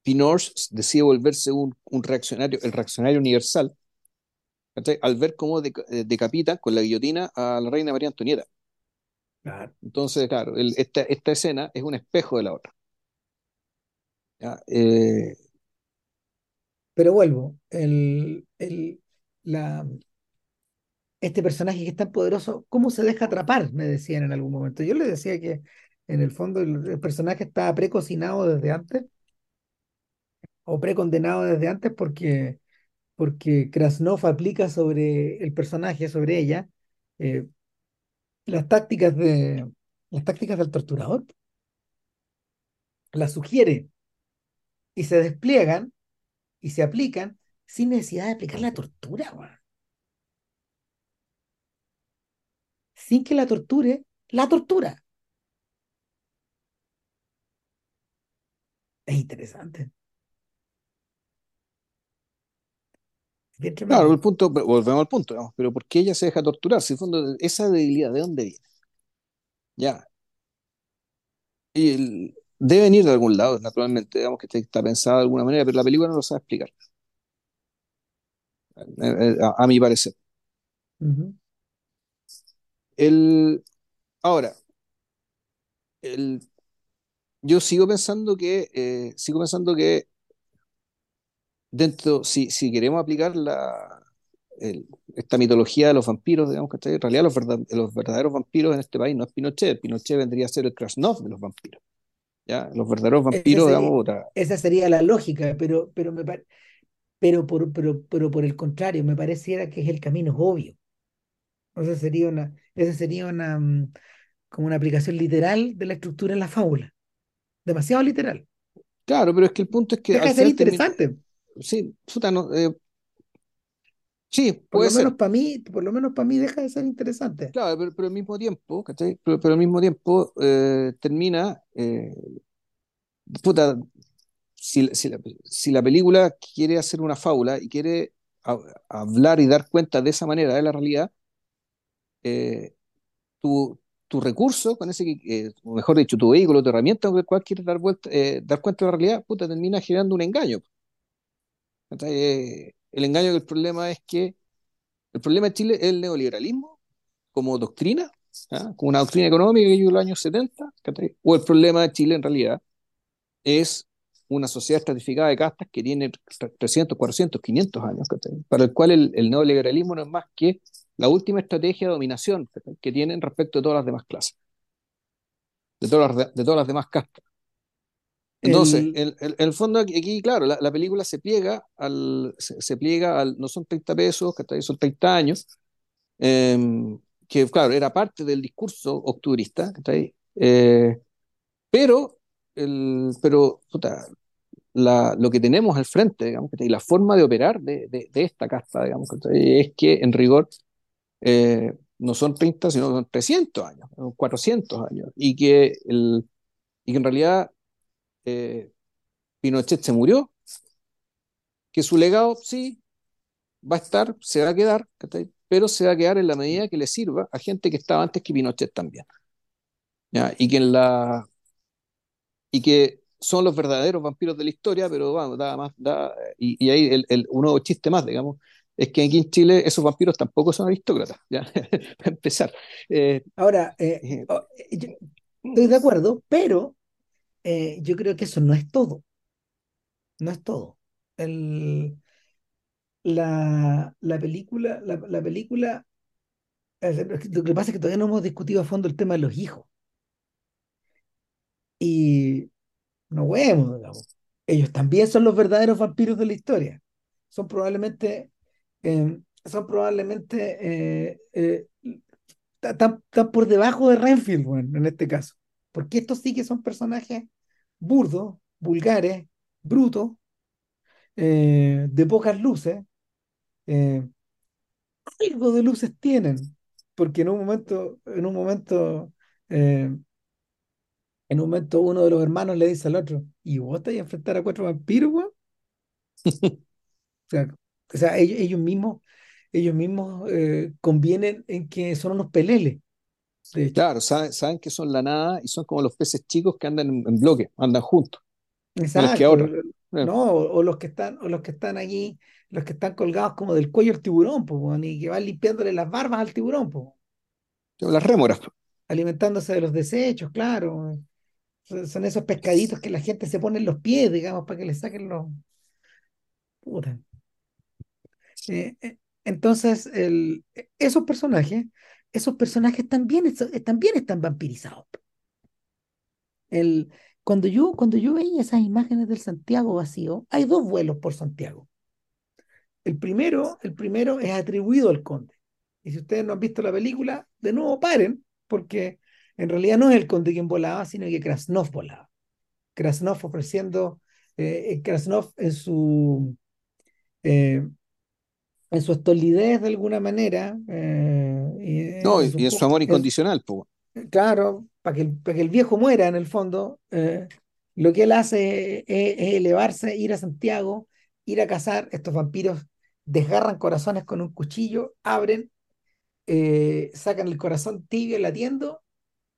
Pinochet decide volverse un, un reaccionario, el reaccionario universal, ¿cachai? Al ver cómo deca- eh, decapita con la guillotina a la reina María Antonieta. claro. Entonces, claro, el- esta, esta escena es un espejo de la otra. ¿ya? Eh, Pero vuelvo, el, el, la, este personaje que es tan poderoso, ¿cómo se deja atrapar? Me decían en algún momento. Yo les decía que en el fondo el, el personaje estaba precocinado desde antes o precondenado desde antes porque, porque Krasnov aplica sobre el personaje, sobre ella, eh, las tácticas de, las tácticas del torturador. Las sugiere y se despliegan y se aplican sin necesidad de aplicar la tortura. Sin que la torture, la tortura. Es interesante, bien claro, el punto, volvemos al punto, digamos, pero ¿por qué ella se deja torturar? Si fondo, esa debilidad, ¿de dónde viene? Ya, y el- debe venir de algún lado, naturalmente, digamos que está pensada de alguna manera, pero la película no lo sabe explicar, eh, eh, a, a mi parecer. El, ahora, el, yo sigo pensando que, eh, sigo pensando que dentro, si, si queremos aplicar la, el- esta mitología de los vampiros, digamos que en realidad los, verdad- los verdaderos vampiros en este país no es Pinochet, Pinochet vendría a ser el Krasnov de los vampiros, ¿ya? Los verdaderos vampiros, digamos, sería, puta, esa sería la lógica, pero, pero, me, par- pero, por, pero, pero por el contrario, me pareciera que es el camino obvio. O sea, sería una, esa sería una, mm, como una aplicación literal de la estructura en la fábula. Demasiado literal. claro, pero es que el punto es que Deja de ser termina, interesante. Sí, puta, no, eh, sí, Por puede lo menos para mí, por lo menos para mí deja de ser interesante. claro, pero, pero al mismo tiempo, ¿cachai? Pero, pero al mismo tiempo eh, termina, eh, puta, si, si la, si la película quiere hacer una fábula y quiere a- hablar y dar cuenta de esa manera de la realidad, tu, tu recurso con ese, eh, mejor dicho, tu vehículo, tu herramienta con el cual quieres dar, vuelta, eh, dar cuenta de la realidad, puta, termina generando un engaño. Eh, el engaño que el problema es que el problema de Chile es el neoliberalismo como doctrina, como una doctrina económica que llegó en los años 70, ¿cachai? o el problema de Chile en realidad es una sociedad estratificada de castas que tiene 300, 400, 500 años, para el cual el, el neoliberalismo no es más que la última estrategia de dominación que tienen respecto de todas las demás clases, de todas las, de todas las demás castas. Entonces, El, el, el, fondo aquí, claro, la, la, película se pliega al, se, se, pliega al, no son 30 pesos, son 30 años, eh, que claro, era parte del discurso octubrista, ¿cachai? Eh, pero, el, pero puta, la, lo que tenemos al frente, digamos, y la forma de operar de, de, de esta casta, digamos, es que en rigor eh, no son 30, sino son 300 años, 400 años, y que, el, y que en realidad eh, Pinochet se murió, que su legado sí va a estar, se va a quedar, pero se va a quedar en la medida que le sirva a gente que estaba antes que Pinochet también. ¿ya? Y que en la y que son los verdaderos vampiros de la historia, pero vamos, da más, da, y, y ahí el, el, un nuevo chiste más, digamos, es que aquí en Chile esos vampiros tampoco son aristócratas, ¿ya? para empezar. Eh, ahora, eh, yo estoy de acuerdo, pero eh, yo creo que eso no es todo. No es todo. El, la, la película, la, la película, lo que pasa es que todavía no hemos discutido a fondo el tema de los hijos. Y no huevos, digamos. Ellos también son los verdaderos vampiros de la historia. Son probablemente, eh, son probablemente, eh, eh, están, por debajo de Renfield, en este caso. Porque estos sí que son personajes burdos, vulgares, brutos, eh, de pocas luces. Eh, algo de luces tienen, porque en un momento, en un momento, eh, en un momento uno de los hermanos le dice al otro, ¿y vos te vas a enfrentar a cuatro vampiros, weón? o sea, o sea ellos, ellos, mismos, ellos mismos convienen en que son unos peleles. De. Claro, saben, saben, que son la nada y son como los peces chicos que andan en, en bloque, andan juntos. Exacto. Que. No, o, o, los que están, o los que están allí, los que están colgados como del cuello del tiburón, pues, y que van limpiándole las barbas al tiburón, pues. Las rémoras. Alimentándose de los desechos, claro. Son esos pescaditos que la gente se pone en los pies, digamos, para que le saquen los. Puta. Eh, eh, entonces, el, esos personajes, esos personajes también, también están vampirizados. El, cuando yo, cuando yo veía esas imágenes del Santiago vacío, hay dos vuelos por Santiago. El primero, el primero es atribuido al conde. Y si ustedes no han visto la película, de nuevo paren, porque en realidad no es el conde quien volaba, sino que Krasnov volaba. Krasnov ofreciendo, eh, Krasnov en su, eh, en su estolidez de alguna manera. Eh, no, y, en su, y en su amor incondicional. Claro, para que, para que el viejo muera en el fondo, eh, lo que él hace es, es, elevarse, ir a Santiago, ir a cazar. Estos vampiros desgarran corazones con un cuchillo, abren, eh, sacan el corazón tibio latiendo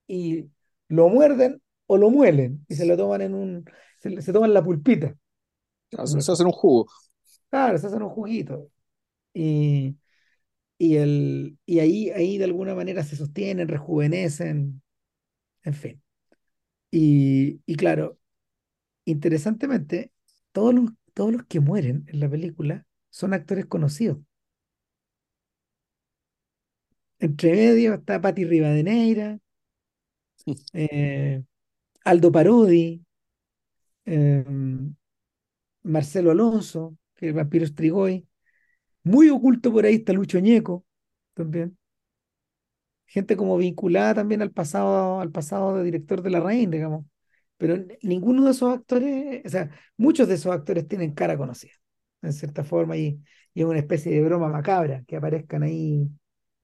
y lo muerden o lo muelen y se lo toman en un. se, se toman la pulpita. Claro, se hacen un jugo. Claro, se hacen un juguito. Y, y, el, y ahí, ahí de alguna manera se sostienen, rejuvenecen, en fin. Y, y claro, interesantemente, todos los, todos los que mueren en la película son actores conocidos. Entre medio está Patti Rivadeneira, eh, Aldo Parodi, eh, Marcelo Alonso, que es el vampiro Strigoi. Muy oculto por ahí está Lucho Ñeco, también. Gente como vinculada también al pasado, al pasado de director de la Reina, digamos. Pero ninguno de esos actores, o sea, muchos de esos actores tienen cara conocida, en cierta forma, y, y es una especie de broma macabra que aparezcan ahí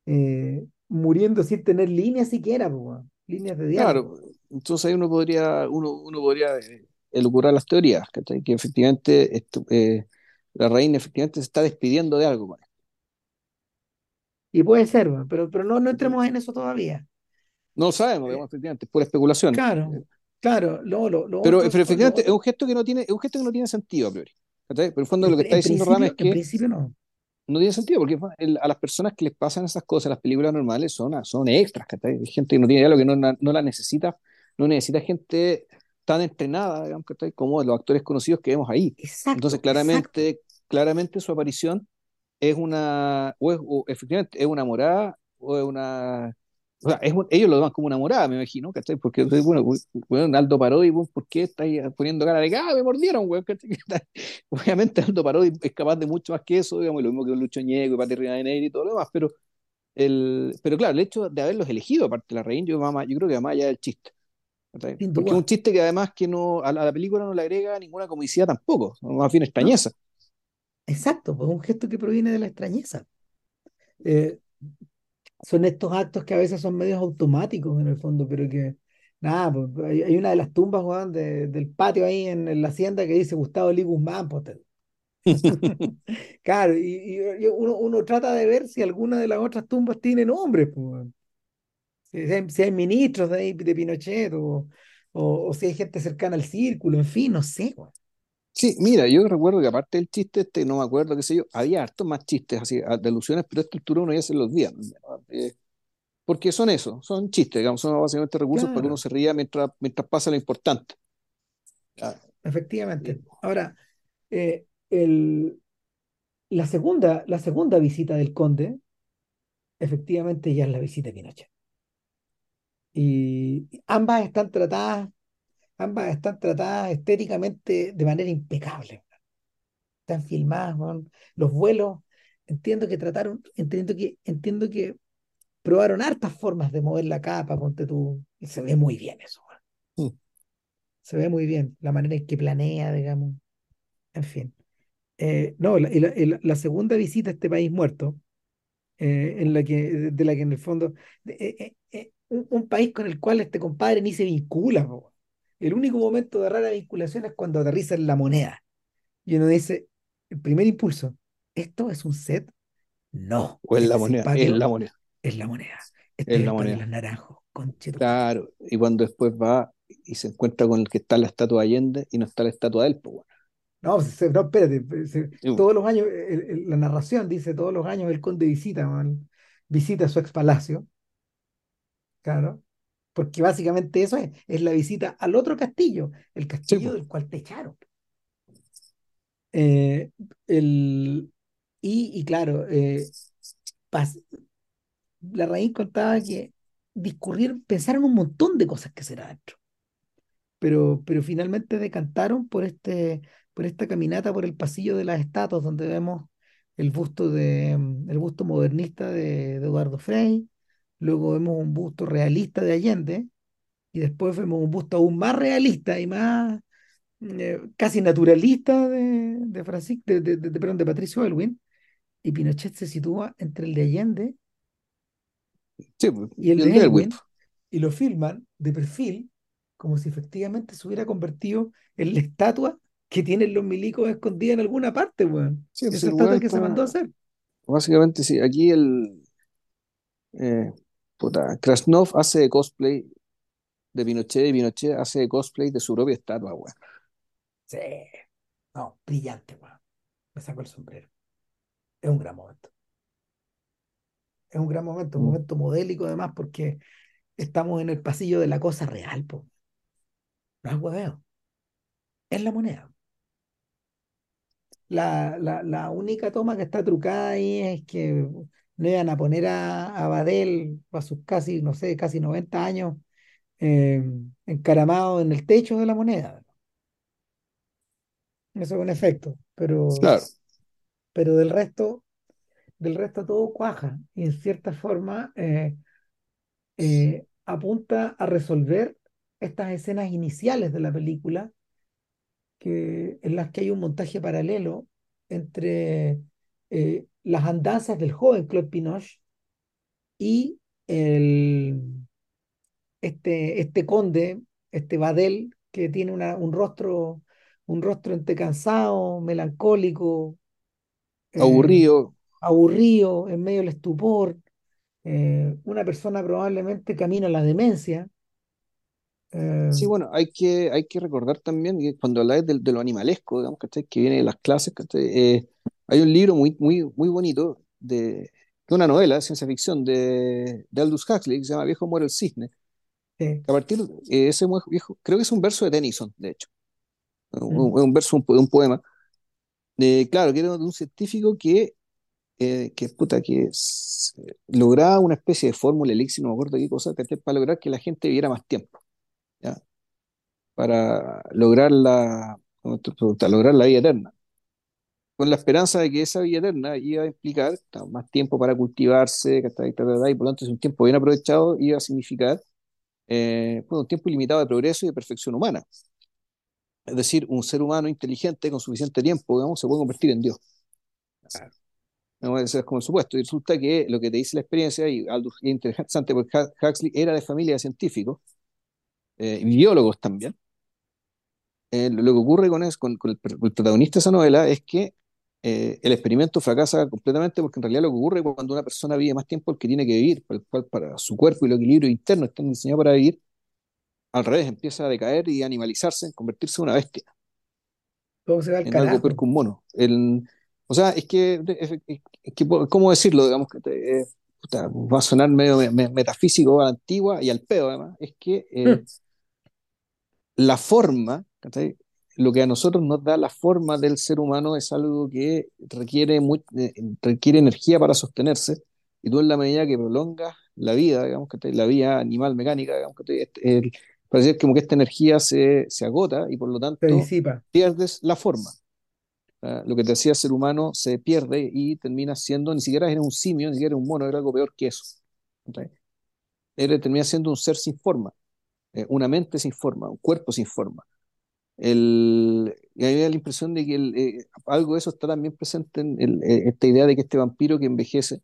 eh, muriendo sin tener líneas siquiera, pues, líneas de diálogo. Claro, entonces ahí uno podría, uno, uno podría eh, elucubrar las teorías, ¿cachai? Que efectivamente eh, la reina efectivamente se está despidiendo de algo. Y puede ser, pero, pero no, no entremos en eso todavía. No lo sabemos, digamos, efectivamente, es pura especulación. Claro, claro. Lo, lo, lo pero, otro- pero efectivamente es un gesto que no tiene, es un gesto que no tiene sentido a priori. Pero en el fondo en, lo que está en diciendo Rama es en que principio no. no tiene sentido, porque el- a las personas que les pasan esas cosas, las películas normales, son, son extras, ¿cachai? Hay gente que no tiene idea de lo que no, no la necesita, no necesita gente tan entrenada, digamos, ¿cachai? Como los actores conocidos que vemos ahí. Exacto, Entonces, exacto. Claramente, su aparición es una, o, es, o efectivamente es una morada, o es una, o sea, es ellos lo toman como una morada, me imagino, ¿cachai? Porque, bueno, bueno Aldo Parodi, weón, ¿por qué estáis poniendo cara de que, ah, me mordieron, weón? Obviamente Aldo Parodi es capaz de mucho más que eso, digamos, lo mismo que Lucho Ñeco y Pati Rivadeneira y todo lo demás, pero, el, pero claro, el hecho de haberlos elegido, aparte de la reina, yo, mamá, yo creo que más allá del chiste. Porque es un chiste que además que no, a la, película no le agrega ninguna comicidad tampoco, más bien extrañeza. Exacto, pues un gesto que proviene de la extrañeza. Eh, son estos actos que a veces son medios automáticos en el fondo, pero que, nada, pues, hay, hay una de las tumbas, de- del patio ahí en, en la hacienda que dice Gustavo Lee Guzmán, pues, claro, y, y- uno, uno trata de ver si alguna de las otras tumbas tiene nombres, pues, si hay, si hay ministros de, ahí, de Pinochet o, o, o si hay gente cercana al círculo, en fin, no sé, weón. Sí, mira, yo recuerdo que aparte del chiste este, no me acuerdo, qué sé yo, había hartos más chistes así, de alusiones, pero a esta altura uno ya se los olvida. Eh, porque son eso, son chistes, digamos, son básicamente recursos para que uno se ría mientras, mientras pasa lo importante. Ah, efectivamente. Ahora, eh, el, la segunda, la segunda visita del conde, efectivamente ya es la visita de Pinochet. Y ambas están tratadas, ambas están tratadas estéticamente de manera impecable. Están filmadas. Los vuelos, entiendo que trataron, entiendo que, entiendo que probaron hartas formas de mover la capa, ponte tú, y se ve muy bien eso, Se ve muy bien, la manera en que planea, digamos, en fin. Eh, no, la, la- la- segunda visita a este país muerto, eh, en la que, de la que en el fondo, de- eh, un, un país con el cual este compadre ni se vincula, po. El único momento de rara vinculación es cuando aterriza en la moneda. Y uno dice, el primer impulso, ¿esto es un set? No, O es la moneda, es la moneda, es la moneda. Este es la moneda. los naranjos, madre. Claro, y cuando después va y se encuentra con el que está la estatua de Allende y no está la estatua de él, pues bueno. No, se- no, espérate, se- Y, todos los años, el- el- la narración dice, todos los años el conde visita, man, visita su ex palacio, claro, porque básicamente eso es, es la visita al otro castillo, el sí, castillo pues, del cual te echaron. Eh, el, y, y claro, eh, pas- la raíz contaba que discurrieron, pensaron un montón de cosas que será adentro, pero, pero finalmente decantaron por, este, por esta caminata por el pasillo de las estatuas, donde vemos el busto, de, el busto modernista de, de Eduardo Frei, luego vemos un busto realista de Allende, y después vemos un busto aún más realista y más eh, casi naturalista de, de, Francis- de, de- de- perdón, de Patricio Elwin, y Pinochet se sitúa entre el de Allende sí, y el de Elwin, y lo filman de perfil, como si efectivamente se hubiera convertido en la estatua que tienen los milicos escondida en alguna parte, weón. Sí, Esa estatua que se mandó a hacer. básicamente, sí, aquí el, eh, puta, Krasnov hace de cosplay de Pinochet y Pinochet hace de cosplay de su propia estatua, weón. Sí, no, brillante, weón. Me saco el sombrero. Es un gran momento. Es un gran momento, un Mm. momento modélico además, porque estamos en el pasillo de la cosa real, po. No es hueveo, es la moneda. La, la, la única toma que está trucada ahí es que no iban a poner a, a Badel a sus casi, no sé, casi 90 años eh, encaramado en el techo de la moneda. Eso es un efecto, pero, Claro, pero del resto, del resto todo cuaja y en cierta forma eh, eh, apunta a resolver estas escenas iniciales de la película que, en las que hay un montaje paralelo entre eh, las andanzas del joven Claude Pinoche y el, este, este conde, este Badel, que tiene una, un rostro, un rostro entre cansado, melancólico, eh, Aburrido. aburrido, en medio del estupor, eh, una persona probablemente camino a la demencia. eh, Sí, bueno, hay que, hay que recordar también que cuando habláis de, de lo animalesco, digamos, ¿cachai? Que viene de las clases, ¿cachai? Eh, hay un libro muy, muy, muy bonito de, de una novela de ciencia ficción de, de Aldous Huxley que se llama Viejo muere el cisne, eh, a partir de ese viejo, creo que es un verso de Tennyson, de hecho, un, mm, un verso, un, un poema, de, claro, que era de un científico que, eh, que, puta, que s- lograba una especie de fórmula, elixir, no me acuerdo qué cosa. Para lograr que la gente viviera más tiempo, ¿ya? Para lograr la, preguntas, lograr la vida eterna. Con la esperanza de que esa vida eterna iba a implicar más tiempo para cultivarse, y por lo tanto, si un tiempo bien aprovechado iba a significar eh, bueno, un tiempo ilimitado de progreso y de perfección humana. Es decir, un ser humano inteligente con suficiente tiempo, digamos, se puede convertir en Dios. claro, ¿no? Ese es como el supuesto. Y resulta que lo que te dice la experiencia, y algo interesante porque Huxley era de familia de científicos, eh, y biólogos también, eh, lo que ocurre con, es, con, con el, el, protagonista de esa novela es que eh, el experimento fracasa completamente porque en realidad lo que ocurre cuando una persona vive más tiempo el que tiene que vivir, para, el cual, para su cuerpo y el equilibrio interno están diseñados para vivir, al revés, empieza a decaer y animalizarse, convertirse en una bestia, todo se va al en algo peor que un mono. El, o sea, es que, es, es, es que, ¿cómo decirlo? Digamos que eh, puta, va a sonar medio me, me, metafísico a la antigua y al pedo, además, es que eh, la forma. Lo que a nosotros nos da la forma del ser humano es algo que requiere, muy, eh, requiere energía para sostenerse, y tú en la medida que prolongas la vida, digamos, que la vida animal mecánica, digamos, que el, parece como que esta energía se, se agota y por lo tanto pierdes la forma. ¿ah? Lo que te hacía ser humano se pierde y termina siendo, ni siquiera eres un simio, ni siquiera eres un mono, era algo peor que eso. ¿okay? Eres, termina siendo un ser sin forma, eh, una mente sin forma, un cuerpo sin forma. El, y a mí me da la impresión de que el, eh, algo de eso está también presente en el, eh, esta idea de que este vampiro que envejece,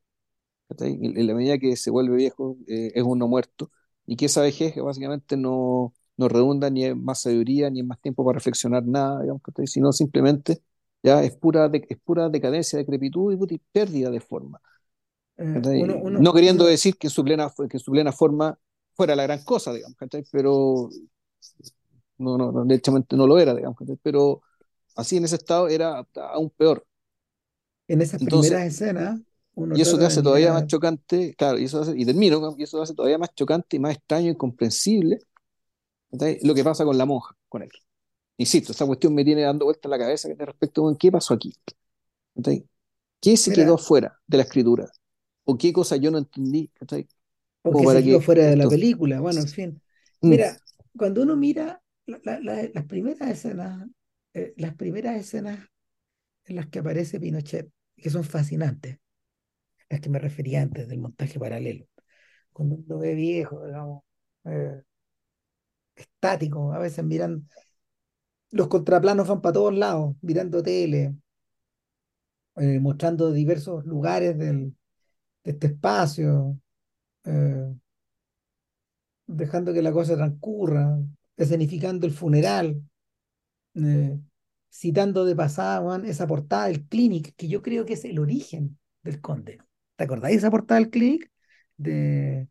en, en, la medida que se vuelve viejo, eh, es uno muerto, y que esa vejez básicamente no, no redunda ni en más sabiduría, ni en más tiempo para reflexionar nada, digamos, sino simplemente ya es pura, de, es pura decadencia, decrepitud y, y pérdida de forma. Eh, uno, uno, no queriendo decir que su, plena, que su plena forma fuera la gran cosa, digamos, pero no, no, no, derechamente no lo era, digamos, pero así en ese estado era aún peor. En esas Entonces, primeras escenas, uno y eso te hace todavía más chocante, claro, y, eso hace, y termino, y eso hace todavía más chocante y más extraño, incomprensible, lo que pasa con la monja, con él. Insisto, esta cuestión me tiene dando vuelta la cabeza respecto a qué pasó aquí. ¿Qué se Mira, quedó fuera de la escritura? ¿O qué cosa yo no entendí? o que se quedó que fuera de la película, bueno, en fin. Mm. Mira, cuando uno mira la, la, la, las primeras escenas, eh, las primeras escenas en las que aparece Pinochet, que son fascinantes, las que me refería antes del montaje paralelo, cuando uno ve viejo, digamos, eh, estático, a veces miran, los contraplanos van para todos lados, mirando tele, eh, mostrando diversos lugares del, de este espacio, dejando que la cosa transcurra, escenificando el funeral, eh, citando de pasada Juan, esa portada del Clinic, que yo creo que es el origen del Conde. ¿Te acordáis de esa portada del Clinic? De,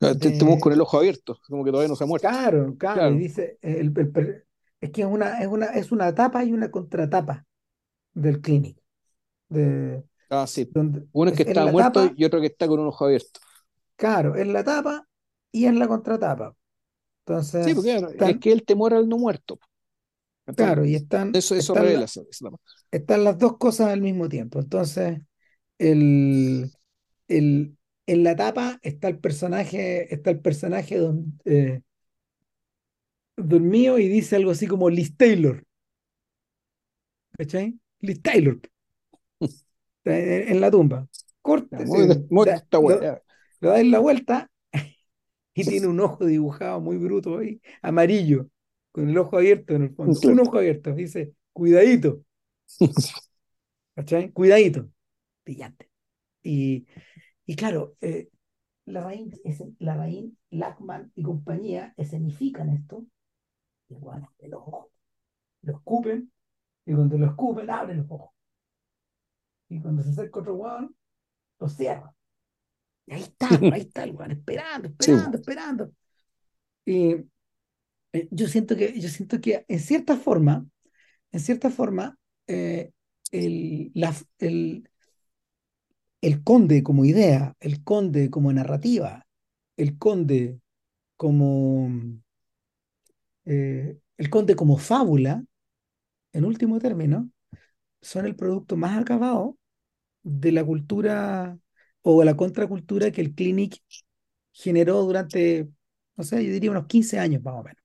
Estamos con el ojo abierto, como que todavía no se ha muerto. Claro, claro, y dice, el, el, el, es que es una, es, una, es una tapa y una contratapa del Clinic. De, Ah, sí. donde Uno es que está muerto tapa, y otro que está con un ojo abierto. claro, en la tapa y en la contratapa. Sí, Entonces, porque claro, es que el temor al no muerto. claro, y están, Eso, eso están, revela. la, están las dos cosas al mismo tiempo. Entonces, el, el, en la tapa está el personaje, está el personaje don, eh, dormido y dice algo así como Liz Taylor. ¿Cachai? Liz Taylor. En, en la tumba. Da, lo, weá. lo dais la vuelta y tiene un ojo dibujado muy bruto ahí, amarillo, con el ojo abierto en el fondo. Un ojo abierto. Dice, cuidadito. ¿Cachai? Cuidadito. Brillante. Y, y claro, eh, Larraín, Larraín, Lachman y compañía escenifican esto y bueno, los ojos. Lo escupen, y cuando lo escupen, abren los ojos. Y cuando se acerca otro weón, lo cierra. Y ahí está, ahí está el weón, esperando, esperando, esperando. Y eh, yo siento que, yo siento que en cierta forma, en cierta forma, eh, el, la, el, el conde como idea, el conde como narrativa, el conde como eh, el conde como fábula, en último término, son el producto más acabado de la cultura o la contracultura que el Clinic generó durante, no sé, yo diría unos 15 años más o menos.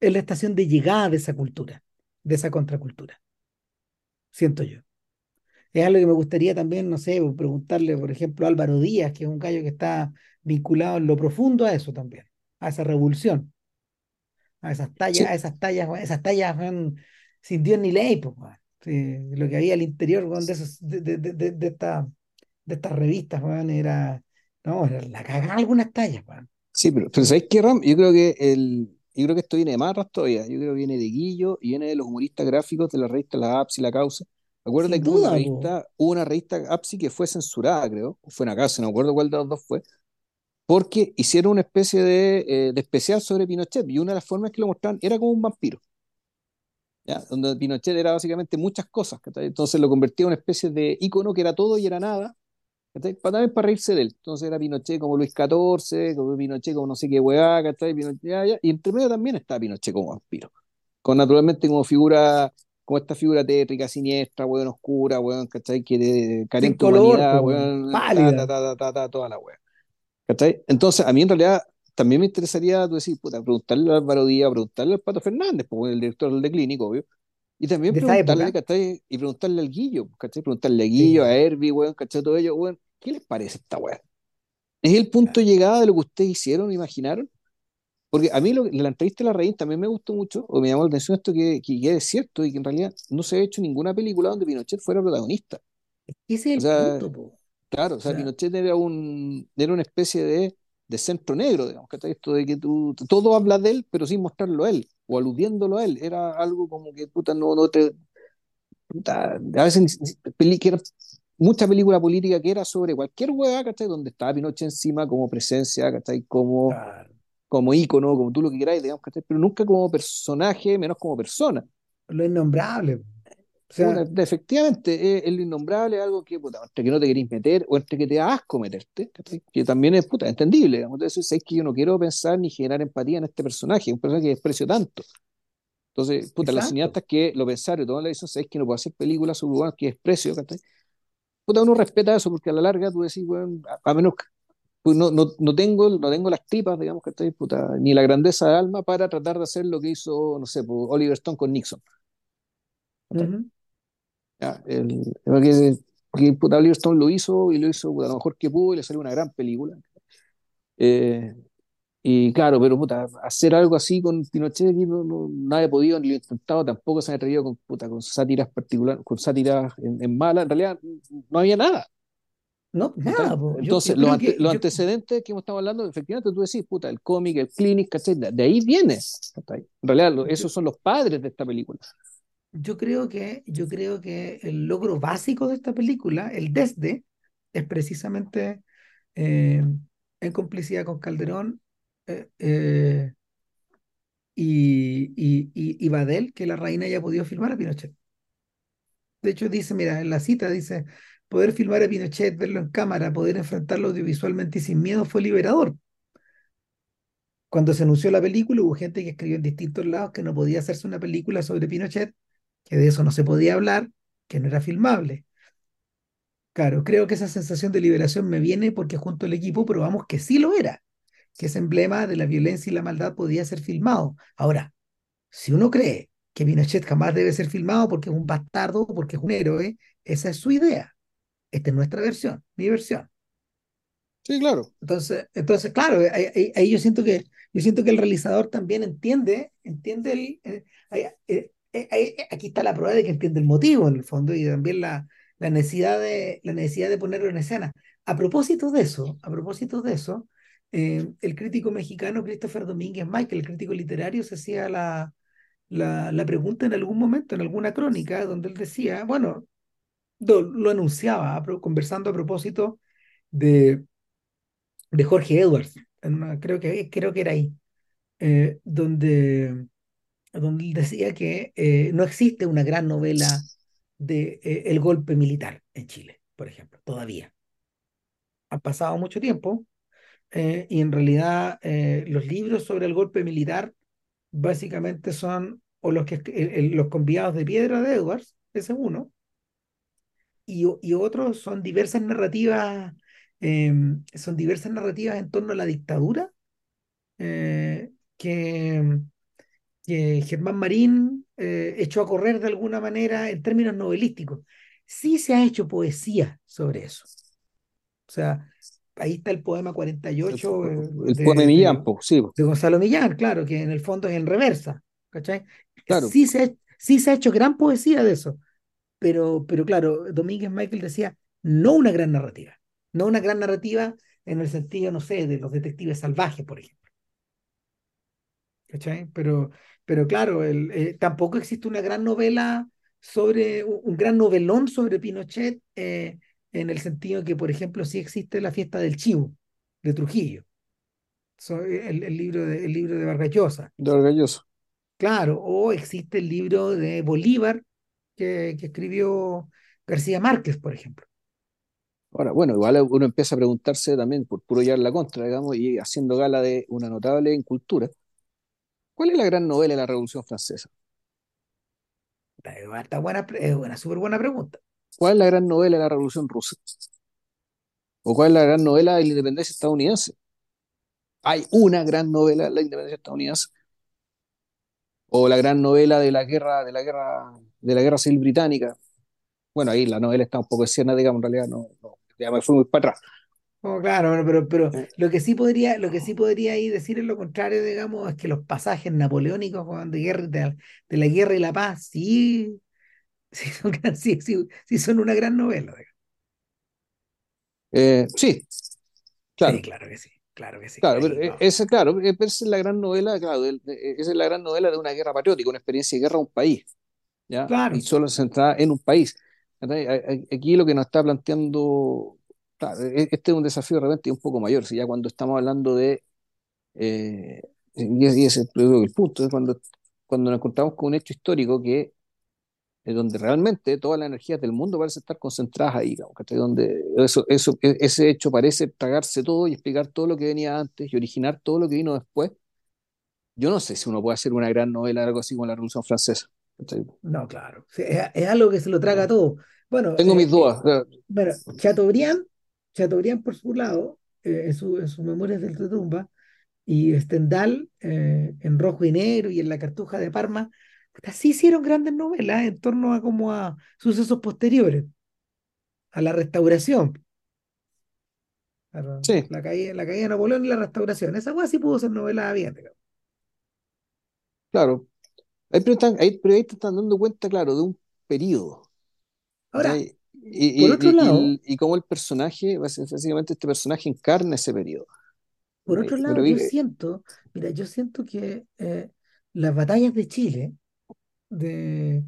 Es la estación de llegada de esa cultura, de esa contracultura. Siento yo. Es algo que me gustaría también, no sé, preguntarle, por ejemplo, a Álvaro Díaz, que es un gallo que está vinculado en lo profundo a eso también, a esa revolución, a esas tallas, a esas tallas, esas tallas sin Dios ni ley, pues, lo que había al interior de, esos, de, de, de, de, esta, de estas revistas, era, no, era la cagada algunas tallas, Sí, pero, pero ¿sabéis qué, Ram? Yo creo que el, yo creo que esto viene de más todavía. Yo creo que viene de Guillo y viene de los humoristas gráficos de la revista La Apps y La Causa. Acuérdate que hubo una revista, una revista APSI que fue censurada, creo, o fue en casa, no me acuerdo cuál de los dos fue, porque hicieron una especie de, eh, de especial sobre Pinochet y una de las formas que lo mostraban era como un vampiro. ¿ya? Donde Pinochet era básicamente muchas cosas, entonces lo convertía en una especie de ícono que era todo y era nada, para, también para reírse de él. Entonces era Pinochet como Luis XIV, como Pinochet como no sé qué hueá, y entre medio también está Pinochet como vampiro, con naturalmente como figura como esta figura tétrica, siniestra, weón, oscura, weón, ¿cachai? Que de carente de humanidad, weón, ta, ta, ta, ta, toda la weón. ¿Cachai? Entonces, a mí en realidad también me interesaría, tú decir, puta, preguntarle a Álvaro Díaz, preguntarle al Pato Fernández, pues, el director del de Clínico, obvio. Y también preguntarle, ¿cachai? Y preguntarle al Guillo, ¿cachai? Preguntarle a Guillo, a Herbie, weón, ¿cachai? Todo ello, weón, ¿qué les parece esta weón? ¿Es el punto de llegada de lo que ustedes hicieron, imaginaron? Porque a mí lo, la entrevista de la Reina también me gustó mucho, o me llamó la atención esto que, que, es cierto y que en realidad no se ha hecho ninguna película donde Pinochet fuera protagonista. Ese es el punto, Claro, o sea, Pinochet era, un, era una especie de, de centro negro, digamos, que esto de que tú, todo habla de él, pero sin mostrarlo a él, o aludiéndolo a él. Era algo como que, puta, no, no te... Puta, a veces mucha película política que era sobre cualquier hueá, ¿cachai? Donde estaba Pinochet encima como presencia, ¿cachai? Como como ícono, como tú lo que queráis, digamos, pero nunca como personaje, menos como persona. Lo innombrable. O sea, efectivamente, es, lo innombrable es algo que, puta, entre que no te querís meter o entre que te da asco meterte, que también es puta, entendible. Digamos. Entonces, es que yo no quiero pensar ni generar empatía en este personaje, un personaje que desprecio tanto. Entonces, puta, las cineastas que lo pensaron y toman la decisión, es que no puedo hacer películas sobre lugares que desprecio, Puta, uno respeta eso porque a la larga tú decís, bueno, a, a menos pues no, no, no, tengo, no tengo las tripas, digamos, que puta, ni la grandeza de alma para tratar de hacer lo que hizo, no sé, pues, Oliver Stone con Nixon. Ya, el, que, puta, Oliver Stone lo hizo y lo hizo a lo mejor que pudo y le salió una gran película. Eh, y claro, pero puta, hacer algo así con Pinochet no, no, nadie ha podido ni lo intentado, tampoco se han atrevido con, puta, con sátiras particulares, con sátiras en, en mala, en realidad no había nada. No, nada. Entonces, los, antecedentes que hemos estado hablando, efectivamente tú decís, puta, el cómic, el clinic, ¿cachai? De, ahí viene. En realidad, esos son los padres de esta película. Yo creo que, yo creo que el logro básico de esta película, el desde, es precisamente eh, en complicidad con Calderón eh, eh, y, y, y, Badel, que la reina haya podido filmar a Pinochet. De hecho, dice, mira, en la cita dice, Poder filmar a Pinochet, verlo en cámara, poder enfrentarlo audiovisualmente y sin miedo fue liberador. Cuando se anunció la película hubo gente que escribió en distintos lados que no podía hacerse una película sobre Pinochet, que de eso no se podía hablar, que no era filmable. Claro, creo que esa sensación de liberación me viene porque junto al equipo probamos que sí lo era, que ese emblema de la violencia y la maldad podía ser filmado. Ahora, si uno cree que Pinochet jamás debe ser filmado porque es un bastardo, porque es un héroe, esa es su idea. Esta es nuestra versión, mi versión. Sí, claro. Entonces, entonces claro, ahí, yo siento que yo siento que el realizador también entiende, entiende el, eh, eh, aquí está la prueba de que entiende el motivo en el fondo y también la, la necesidad de la necesidad de ponerlo en escena. A propósito de eso, a propósito de eso, eh, el crítico mexicano Christopher Domínguez Michael, el crítico literario, se hacía la, la, la pregunta en algún momento, en alguna crónica, donde él decía, bueno, lo, lo anunciaba, conversando a propósito de, de Jorge Edwards, creo, que, creo que era ahí, eh, donde, donde decía que eh, no existe una gran novela de eh, el golpe militar en Chile, por ejemplo, todavía. Ha pasado mucho tiempo y en realidad los libros sobre el golpe militar básicamente son o los, que, los convidados de piedra de Edwards, ese es uno, y, y otros son diversas narrativas Em, son diversas narrativas en torno a la dictadura eh, que, que, Germán Marín eh, echó a correr de alguna manera en términos novelísticos. Sí se ha hecho poesía sobre eso. O sea, ahí está el poema 48. El, el de, poema de Millán, sí. De Gonzalo Millán, claro, que en el fondo es en reversa. ¿cachai? Claro. Sí, se ha, sí se ha hecho gran poesía de eso. Pero, pero claro, Domínguez Michael decía, no una gran narrativa. No una gran narrativa en el sentido, no sé, de los detectives salvajes, por ejemplo. ¿Cachai? Pero, pero claro, el, eh, tampoco existe una gran novela sobre, un gran novelón sobre Pinochet, eh, en el sentido que, por ejemplo, sí existe la fiesta del Chivo, de Trujillo. el, el, libro de, el libro de Vargallosa. De Vargallosa. Claro, o existe el libro de Bolívar que, que escribió García Márquez, por ejemplo. Ahora, bueno, igual uno empieza a preguntarse también, por puro llevar la contra, digamos, y haciendo gala de una notable incultura, ¿cuál es la gran novela de la Revolución Francesa? Está buena, es una súper buena pregunta. ¿Cuál es la gran novela de la Revolución Rusa? ¿O cuál es la gran novela de la independencia estadounidense? ¿Hay una gran novela de la independencia estadounidense? ¿O la gran novela de la guerra, de la guerra, de la guerra civil británica? Bueno, ahí la novela está un poco escena, digamos, en realidad no, no ya me fui muy para atrás. Oh, claro, pero, pero eh. lo que sí podría, lo que sí podría ahí decir es lo contrario, digamos, es que los pasajes napoleónicos de, guerra, de, la guerra y la paz, sí, sí son, sí, sí, son una gran novela. Eh, sí, claro. Sí, claro que sí. Claro que sí. Claro, pero eh, esa, claro, esa es la gran novela, claro, esa es la gran novela de una guerra patriótica, una experiencia de guerra a un país, ¿ya? Claro. Y solo centrada en un país. Aquí lo que nos está planteando, claro, e-, este es un desafío de repente un poco mayor, si ya cuando estamos hablando de, eh, y ese es el, punto, es cuando, cuando nos encontramos con un hecho histórico que es donde realmente todas las energías del mundo parecen estar concentradas ahí, donde eso, eso, e-, ese hecho parece tragarse todo y explicar todo lo que venía antes y originar todo lo que vino después. Yo no sé si uno puede hacer una gran novela, algo así como la Revolución Francesa. No, claro. Es, algo que se lo traga todo. Bueno, Tengo mis eh, dudas. Eh, bueno, Chateaubriand, Chateaubriand por su lado, eh, en, su, en sus memorias del tumba, y Stendhal en Rojo y Negro y en La Cartuja de Parma, sí hicieron grandes novelas en torno a como a sucesos posteriores, a la restauración. sí. La caída, la caída de Napoleón y la restauración. Esa cosa sí pudo ser novela bien. Claro, Ahí, pero, están, ahí, te están dando cuenta, claro, de un periodo. Ahora, y, por otro lado, y, cómo el personaje, básicamente este personaje encarna ese periodo. Por otro lado, yo siento, mira, yo siento que eh, las batallas de Chile de,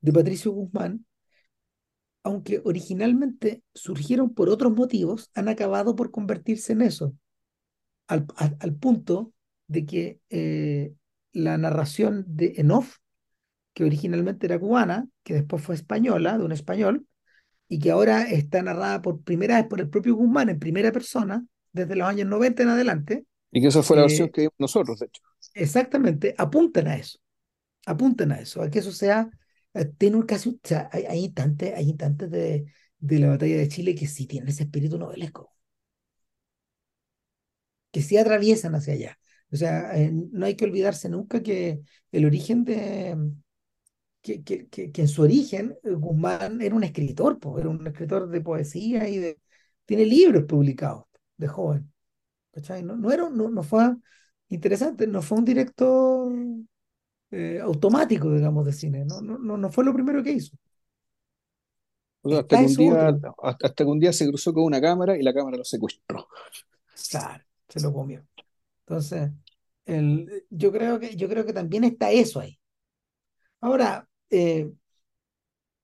de Patricio Guzmán, aunque originalmente surgieron por otros motivos, han acabado por convertirse en eso, al, al, punto de que eh, la narración de Enof, que originalmente era cubana, que después fue española, de un español, y que ahora está narrada por primera vez por el propio Guzmán en primera persona, desde los años 90 en adelante. Y que esa fue la versión eh, que vimos nosotros, de hecho. Exactamente, apuntan a eso, apuntan a eso, a que eso sea, eh, tiene un casi, o sea, hay, hay instantes, hay instantes de, de la batalla de Chile que sí tienen ese espíritu novelesco, que sí atraviesan hacia allá. O sea, eh, no hay que olvidarse nunca que el origen de, que, que, que, en su origen eh, Guzmán era un escritor, era un escritor de poesía y de, tiene libros publicados de joven. No, no, era, no, no fue interesante, no fue un director eh, automático, digamos, de cine, no, no, no fue lo primero que hizo. hasta, que un día, hasta que un día se cruzó con una cámara y la cámara lo secuestró. Claro. se lo comió. Entonces, el, yo, creo que, yo creo que también está eso ahí. Ahora, eh,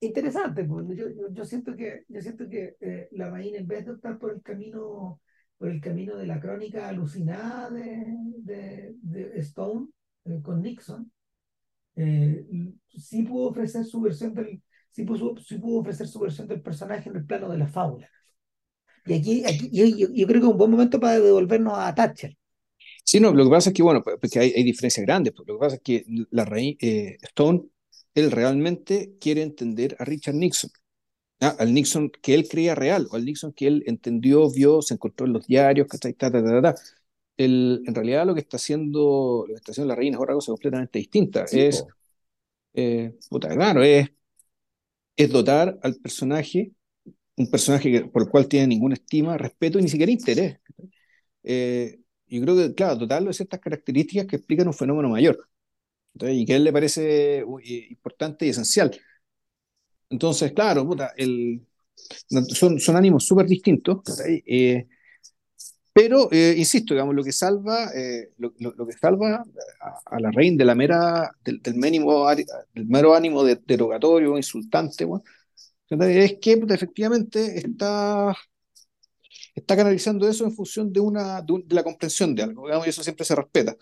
interesante, pues, yo, yo, siento que, yo siento que eh, la reina, en vez de optar por el camino, por el camino de la crónica alucinada de, de, Stone eh, con Nixon, sí pudo ofrecer su versión del, sí pudo, sí pudo ofrecer su versión del personaje en el plano de la fábula. Y aquí, aquí yo, yo, creo que es un buen momento para devolvernos a Thatcher. Sí, no, lo que pasa es que, bueno, porque pues, hay, hay diferencias grandes. Pues, lo que pasa es que la rey, eh, Stone, él realmente quiere entender a Richard Nixon. ¿ah? Al Nixon que él creía real, o al Nixon que él entendió, vio, se encontró en los diarios, ta, ta, ta, ta, ta. El, en realidad lo que está haciendo, lo que está haciendo la reina es otra cosa completamente distinta. es, eh, puta, claro, es, es dotar al personaje un personaje por el cual tiene ninguna estima, respeto y ni siquiera interés. Eh, yo creo que, claro, dotarlo de ciertas características que explican un fenómeno mayor y que a él le parece eh, importante y esencial. Entonces, claro, puta, el, son, son ánimos súper distintos, eh, pero, insisto, digamos, lo que salva, lo, lo, que salva a, la reina de la mera, del, del, del mero ánimo de, derogatorio, insultante, es que efectivamente está, está canalizando eso en función de, una, de, la comprensión de algo, y eso siempre se respeta.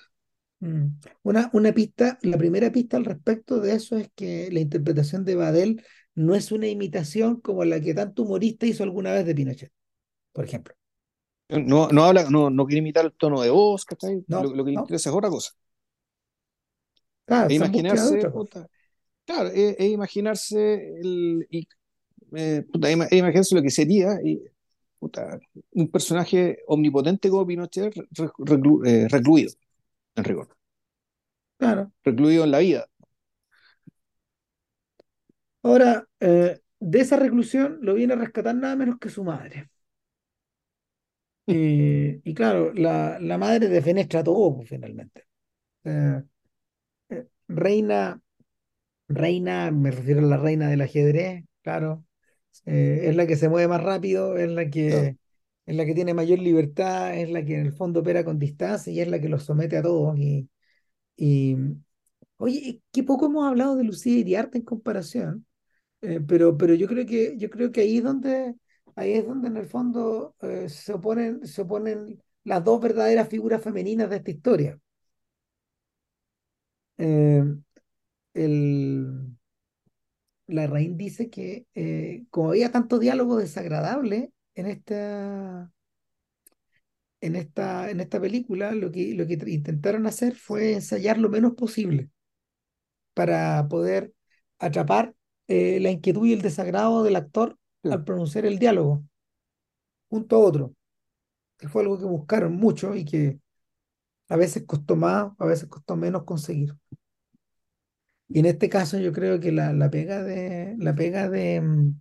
Mm. Una, una pista, la primera pista al respecto de eso es que la interpretación de Badel no es una imitación como la que tanto humorista hizo alguna vez de Pinochet, por ejemplo. No, no habla, no, no quiere imitar el tono de voz, No, lo, que le interesa es otra cosa. Claro, e imaginarse, claro, es, e imaginarse el, eh, imagínense lo que sería un personaje omnipotente como Pinochet eh, recluido, en rigor. Claro. Recluido en la vida. Ahora, eh, de esa reclusión lo viene a rescatar nada menos que su madre. Y, claro, la, la, madre defenestra todo, pues, finalmente. reina, reina, me refiero a la reina del ajedrez, claro, eh, es la que se mueve más rápido, es la que, es la que tiene mayor libertad, es la que en el fondo opera con distancia y es la que los somete a todos. Y, y oye, qué poco hemos hablado de Lucía Iriarte en comparación, eh, pero, pero yo creo que yo creo que ahí es donde ahí es donde en el fondo eh, se oponen se oponen las dos verdaderas figuras femeninas de esta historia. el la Rain dice que eh, como había tanto diálogo desagradable en esta, en esta, en esta película, lo que, lo que intentaron hacer fue ensayar lo menos posible para poder atrapar eh, la inquietud y el desagrado del actor al pronunciar el diálogo, junto a otro, que fue algo que buscaron mucho y que a veces costó más, a veces costó menos conseguir. Y en este caso yo creo que la, la pega de la pega de, mm,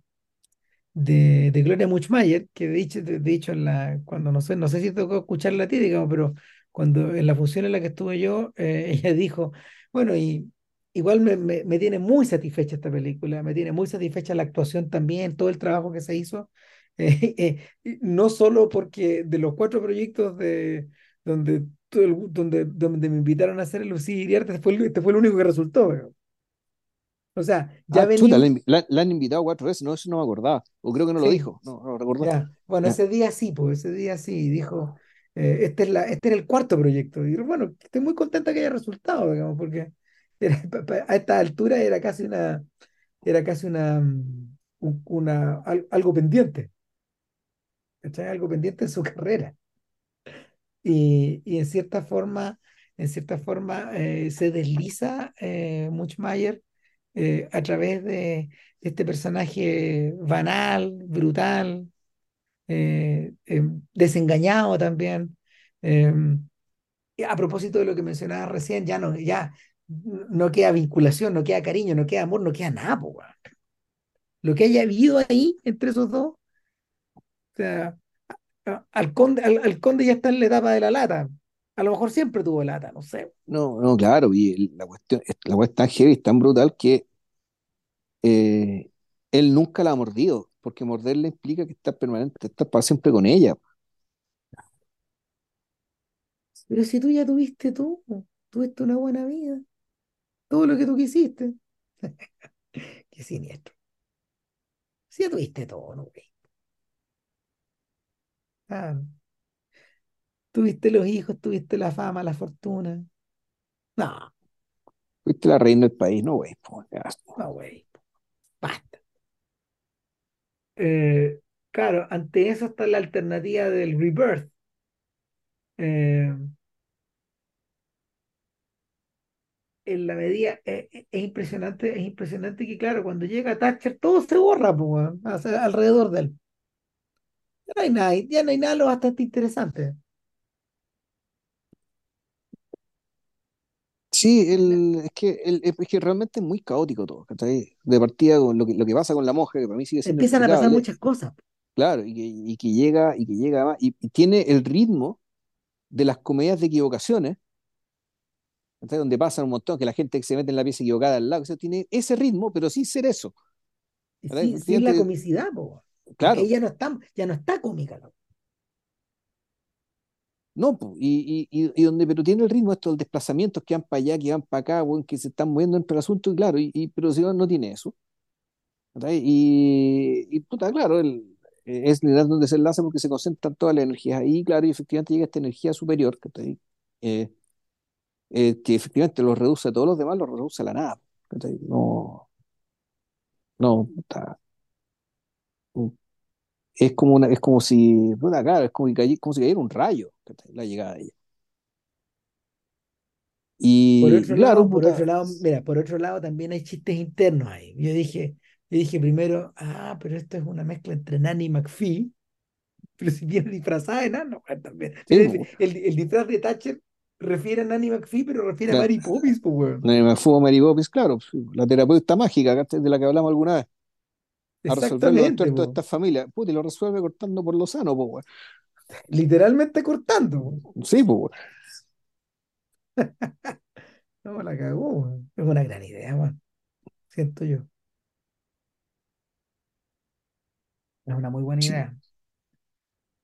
de, de Gloria Muchmayer, que de hecho, de, en la, cuando no sé, no sé si que escucharla a ti, digamos, pero cuando en la función en la que estuve yo, eh, ella dijo, bueno, y igual me, me, me, tiene muy satisfecha esta película, me tiene muy satisfecha la actuación también, todo el trabajo que se hizo, eh, eh, no solo porque de los cuatro proyectos de donde, donde, donde me invitaron a hacer el Lucía Iriarte, este fue, este fue el único que resultó. O sea, ya ah, venía. la, han invitado cuatro veces, no, eso no me acordaba. O creo que no lo dijo, no, no lo Bueno, ese día sí, pues ese día sí, dijo, eh, este, es la, este era el cuarto proyecto. Y bueno, estoy muy contenta que haya resultado, digamos, porque a esta altura era casi una, era casi una, mm, una, algo pendiente. Algo pendiente en su carrera. Y, y en cierta forma, en cierta forma eh, se desliza eh, Muchmayer eh, a través de este personaje banal, brutal, eh, em, desengañado también. Em, a propósito de lo que mencionaba recién, ya no, ya no queda vinculación, no queda cariño, no queda amor, no queda nada. lo que haya habido ahí entre esos dos, o sea, al conde, al, conde ya está en la etapa de la lata. A lo mejor siempre tuvo lata, no sé. No, no, claro, y la cuestión, la cuestión tan heavy, tan brutal que eh, él nunca la ha mordido, porque morderla implica que está permanente, está para siempre con ella. Pero si tú ya tuviste todo, tuviste una buena vida, todo lo que tú quisiste. Qué siniestro. Si ya tuviste todo, ¿no, güey? Ah, tuviste los hijos, tuviste la fama, la fortuna. No, Fuiste la reina del país, no, güey. no, güey. Basta. Eh, claro, ante eso está la alternativa del rebirth. Eh, en la medida, eh, es impresionante, es impresionante que, claro, cuando llega Thatcher, todo se borra, po, weón, o sea, alrededor de él. Ya no hay nada, ya no hay nada lo bastante interesante. Sí, el, es que, el, es que realmente es muy caótico todo, ¿cachai? De partida con lo que, lo que pasa con la monja, que para mí sigue siendo Empiezan a pasar muchas cosas. claro, y que, y que llega, y que llega y, y tiene el ritmo de las comedias de equivocaciones, ¿cachai? Donde pasan un montón, que la gente que se mete en la pieza equivocada al lado, o sea, tiene ese ritmo, pero sin ser eso. Sí, sin la comicidad, po, porque claro, ella no está, ya no está cómica, ¿no? No, y, y, y, donde, pero tiene el ritmo estos desplazamientos que van para allá, que van para acá, weón, que se están moviendo entre el asunto, y claro, y, pero si no, no tiene eso. Y, y puta, claro, el, es le dan un desenlace porque se concentran todas las energías ahí, claro, y efectivamente llega esta energía superior, ¿cachai? Eh, eh, que efectivamente los reduce a todos los demás, los reduce a la nada. No, no, puta, es como una, es como si, puta, claro, es como, si cayera un rayo. La llegada de ella. Por Y, otro y claro, lado, por otro lado, mira, por otro lado también hay chistes internos ahí. Yo dije, yo dije primero, ah, pero esto es una mezcla entre Nanny McPhee, pero si viene disfrazada de nano, también. sí, El, pues, el, el disfraz de Thatcher refiere a Nanny McPhee, pero refiere a Mary Poppins, pues, weón. me fumo Mary Poppins, claro, sí, la terapeuta mágica. De la que hablamos alguna vez. A resolver los de po. esta familia. Puta, y lo resuelve cortando por lo sano, pues, weón. Literalmente cortando. po. Sí, pues, weón. No, la cagó, weón. Es una gran idea, weón. Siento yo. Es una muy buena Sí, idea.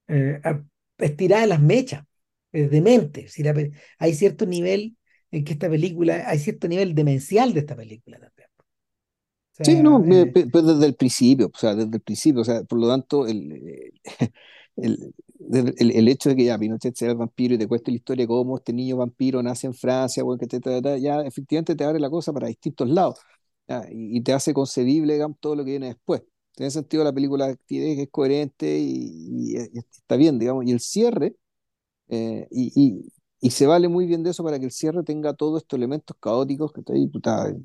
Eh, a- estirada las mechas, es demente. Si la hay cierto nivel en que esta película, hay cierto nivel demencial de esta película también. Sí, no, sea, eh, desde el principio, o sea, desde el principio, o sea, por lo tanto, el, eh, el, el, el- hecho de que ya Pinochet sea el vampiro y te cueste la historia de cómo este niño vampiro nace en Francia, weón, que te, ta, ta, ya efectivamente te abre la cosa para distintos lados, ya, y, y te hace concebible, digamos, todo lo que viene después. En ese sentido, la película tiene- es coherente y, y- y está bien, digamos, y el cierre Eh, y, y- se vale muy bien de eso para que el cierre tenga todos estos elementos caóticos, que está ahí,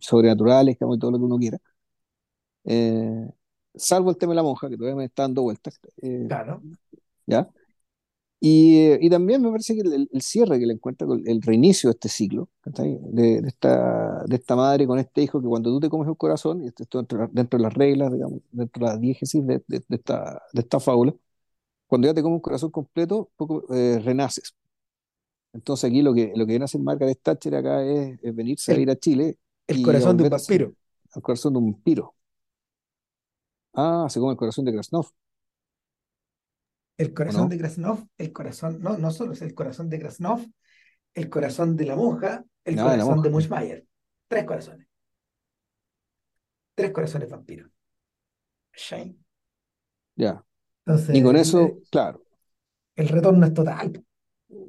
sobrenaturales, digamos, y todo lo que uno quiera. Eh, salvo el tema de la monja, que todavía me está dando vueltas. eh, claro, ¿ya? Y, y también me parece que el, el cierre que le encuentra, con el reinicio de este ciclo. De, de esta, de esta madre con este hijo, que cuando tú te comes un corazón, y esto, dentro, dentro de las reglas, digamos, dentro de la diégesis de, de- de esta, de esta fábula, cuando ya te comes un corazón completo, poco, eh, renaces. Entonces aquí lo que, lo que viene a hacer Margaret Thatcher acá es, es venirse a el, ir a Chile el a corazón de un a vampiro. al corazón de un vampiro. Ah, se come el corazón de Krasnov, El ¿o corazón no? de Krasnov, el corazón, no, no solo es el corazón de Krasnov, el corazón de la monja, el de la corazón de. Mushmayer. Tres corazones, tres corazones vampiros. ¿Cachai? Ya. Y Entonces, con el, eso, el- claro, el retorno es total.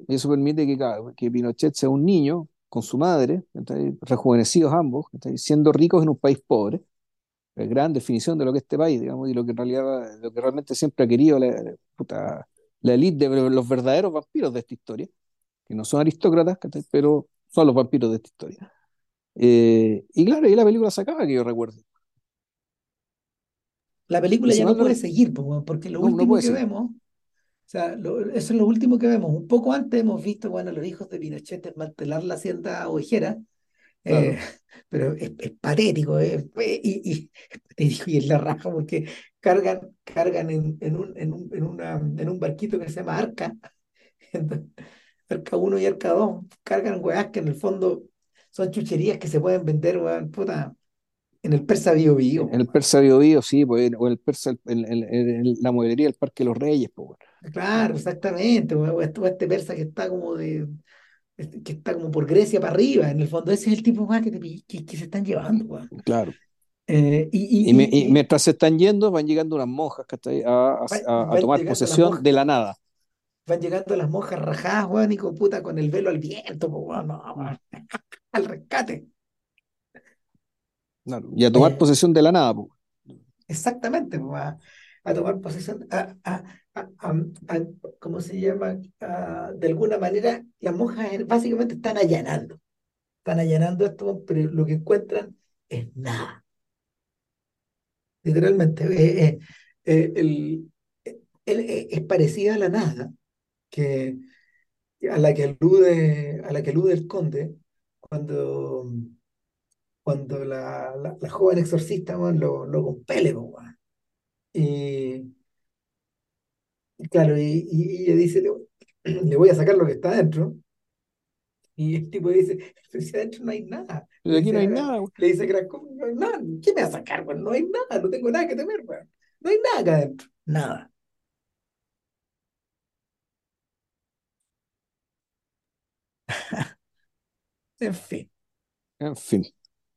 y eso permite que, que Pinochet sea un niño con su madre, rejuvenecidos ambos, siendo ricos en un país pobre. Es gran definición de lo que es este país, digamos, y lo que en realidad, lo que realmente siempre ha querido la, puta, la élite de los verdaderos vampiros de esta historia, que no son aristócratas, pero son los vampiros de esta historia. Eh, y claro, ahí la película se acaba, que yo recuerdo. La película ya no no, puede seguir, porque lo no, no último puede que seguir. vemos, o sea, lo- eso es lo último que vemos. Un poco antes hemos visto, bueno, los hijos de Pinochet desmantelar la hacienda ovejera, eh, pero es, es patético, eh, y, y, es patético y es la raja porque cargan, cargan en, en un, en un, en una, en un barquito que se llama Arca, entonces, Arca uno y Arca 2, cargan weas que en el fondo son chucherías que se pueden vender, weón, puta, en el Persa Bio Bio, En el Persa Bio Bio, sí, pues, o en el Persa, en la mueblería del Parque de los Reyes, pues. Claro, exactamente. O este, este persa que está como de, que está como por Grecia para arriba. En el fondo, ese es el tipo más que, te que, que se están llevando, weón. Claro. Eh, y, Y, me- y, y y, y mientras se están yendo, van llegando unas monjas ¿cachai? a, a- tomar posesión monjas, de la nada. van llegando las monjas rajadas, weón, y con puta con el velo al viento, weón, no, Mm, weón, al rescate. Claro. Y a tomar Eh, posesión de la nada, exactamente, a, a tomar posesión, a, a, a, ¿cómo se llama? De alguna manera, las monjas básicamente están allanando, están allanando esto, pero lo que encuentran es nada. Literalmente, eh, eh, eh, el- él, eh, es parecida a la nada que a la que alude, a la que alude el conde cuando, cuando la, la, joven exorcista lo, lo compele, y claro, y, y- y ella dice, le, le voy a sacar lo que está adentro. Y el tipo dice, pero si adentro no hay nada. Pero aquí no hay nada, güey. le dice no hay nada. ¿Qué me va a sacar, weón? No hay nada, no tengo nada que temer, weón. No hay nada acá adentro. Nada. En fin. En fin.